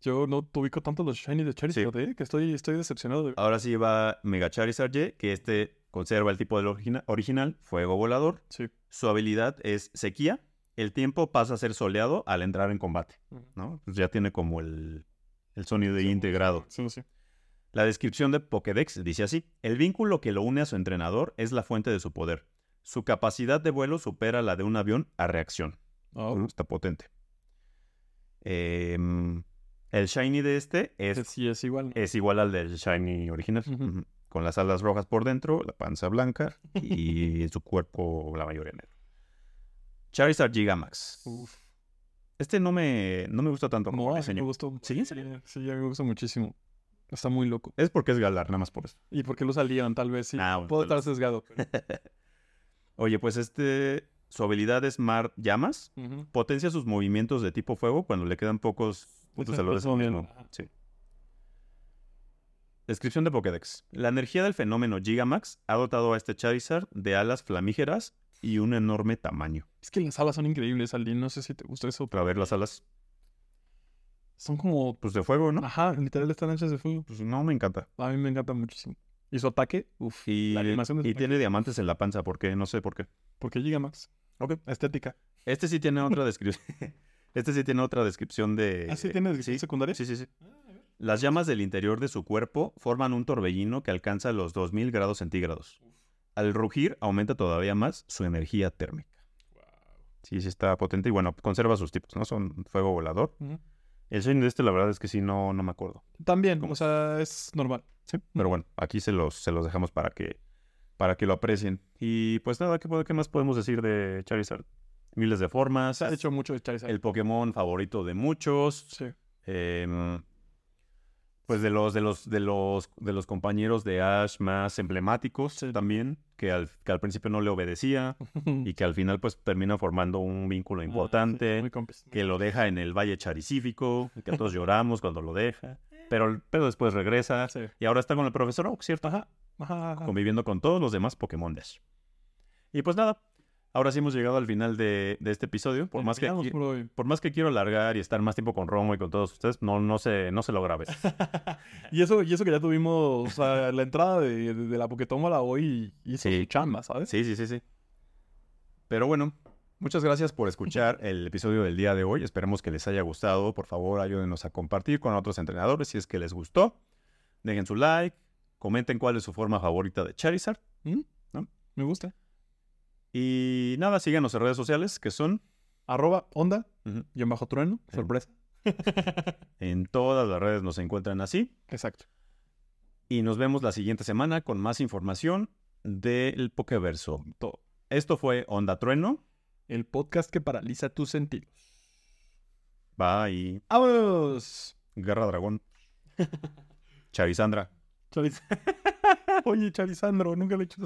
Yo no ubico tanto los shiny de Charizard, ¿eh? Que estoy, estoy decepcionado. de- Ahora sí va Mega Charizard Y, que este conserva el tipo del origina- original, fuego volador. Sí. Su habilidad es sequía. El tiempo pasa a ser soleado al entrar en combate. ¿no? Pues ya tiene como el, el sonido integrado. Sí, sí. La descripción de Pokédex dice así: El vínculo que lo une a su entrenador es la fuente de su poder. Su capacidad de vuelo supera la de un avión a reacción. Mm, Está potente. Em, el shiny de este es, sí es igual. ¿no? es igual al del shiny original. Con las alas rojas por dentro, la panza blanca y su cuerpo la mayoría negro. Charizard Gigamax. Uf. Este no me, no me gusta tanto como No, mí me diseño. gustó. ¿Sí? ¿En serio? Sí, a mí me gusta muchísimo. Está muy loco. Es porque es Galar, nada más por eso. ¿Y por qué lo salieron? Tal vez sí. Ah, bueno, Puedo estar sesgado. pero- Oye, pues este, su habilidad es Mar Llamas. Potencia sus movimientos de tipo fuego cuando le quedan pocos puntos persona, ajá. Sí. Descripción de Pokédex. La energía del fenómeno Gigamax ha dotado a este Charizard de alas flamígeras y un enorme tamaño. Es que las alas son increíbles, Aldi. No sé si te gusta eso. Para ver las alas, Son como... pues de fuego, ¿no? Ajá, literal están hechas de fuego. Pues no me encanta. A mí me encanta muchísimo. Y su ataque, uff. Y, La animación y ataque. tiene diamantes en la panza, ¿por qué? No sé por qué. Porque Gigamax. Ok. Estética. Este sí tiene otra descripción. este sí tiene otra descripción de. ¿Ah, sí tiene sí, descripción secundaria? Sí, sí, sí. Las llamas del interior de su cuerpo forman un torbellino que alcanza los 2000 grados centígrados. Al rugir, aumenta todavía más su energía térmica. Sí, sí está potente. Y bueno, conserva sus tipos, ¿no? Son fuego volador. El shiny de este, la verdad es que sí, no, no me acuerdo. También, ¿Cómo? o sea, es normal. Sí. Pero bueno, aquí se los, se los dejamos para que, para que lo aprecien. Y pues nada, ¿qué, más podemos decir de Charizard? Miles de formas. Se ha hecho mucho de Charizard. el Pokémon favorito de muchos. Sí. Em, pues de los, de los, de los, de los compañeros de Ash más emblemáticos Sí. también, que al, que al principio no le obedecía y que al final pues termina formando un vínculo Ah, sí, importante, que lo deja en el Valle Charicífico, que todos lloramos cuando lo deja, pero, pero después regresa Sí. y ahora está con el profesor Oak, ¿cierto? Ajá. Ajá, ajá. Conviviendo con todos los demás Pokémon de Ash. Y pues nada, ahora sí hemos llegado al final de, de este episodio, por más que... Por por más que quiero alargar y estar más tiempo con Romo y con todos ustedes, no, no, se, no se logra a veces. y, eso, y eso que ya tuvimos, o sea, la entrada de, de, de la Pokétómala hoy hizo Sí. su chamba, ¿sabes? Sí, sí, sí, sí. Pero bueno, muchas gracias por escuchar el episodio del día de hoy. Esperemos que les haya gustado. Por favor, ayúdenos a compartir con otros entrenadores si es que les gustó. Dejen su like, comenten cuál es su forma favorita de Charizard. ¿Mm? ¿No? Me gusta. Y nada, síganos en redes sociales que son Arroba onda, guion bajo trueno, Sí. sorpresa. en todas las redes nos encuentran así. Exacto. Y nos vemos la siguiente semana con más información del Pokeverso. Esto fue Onda Trueno. El podcast que paraliza tus sentidos. Bye. ¡Vámonos! Guerra Dragón. Charizandra. Chariz- Oye, Charizandro, nunca le he hecho.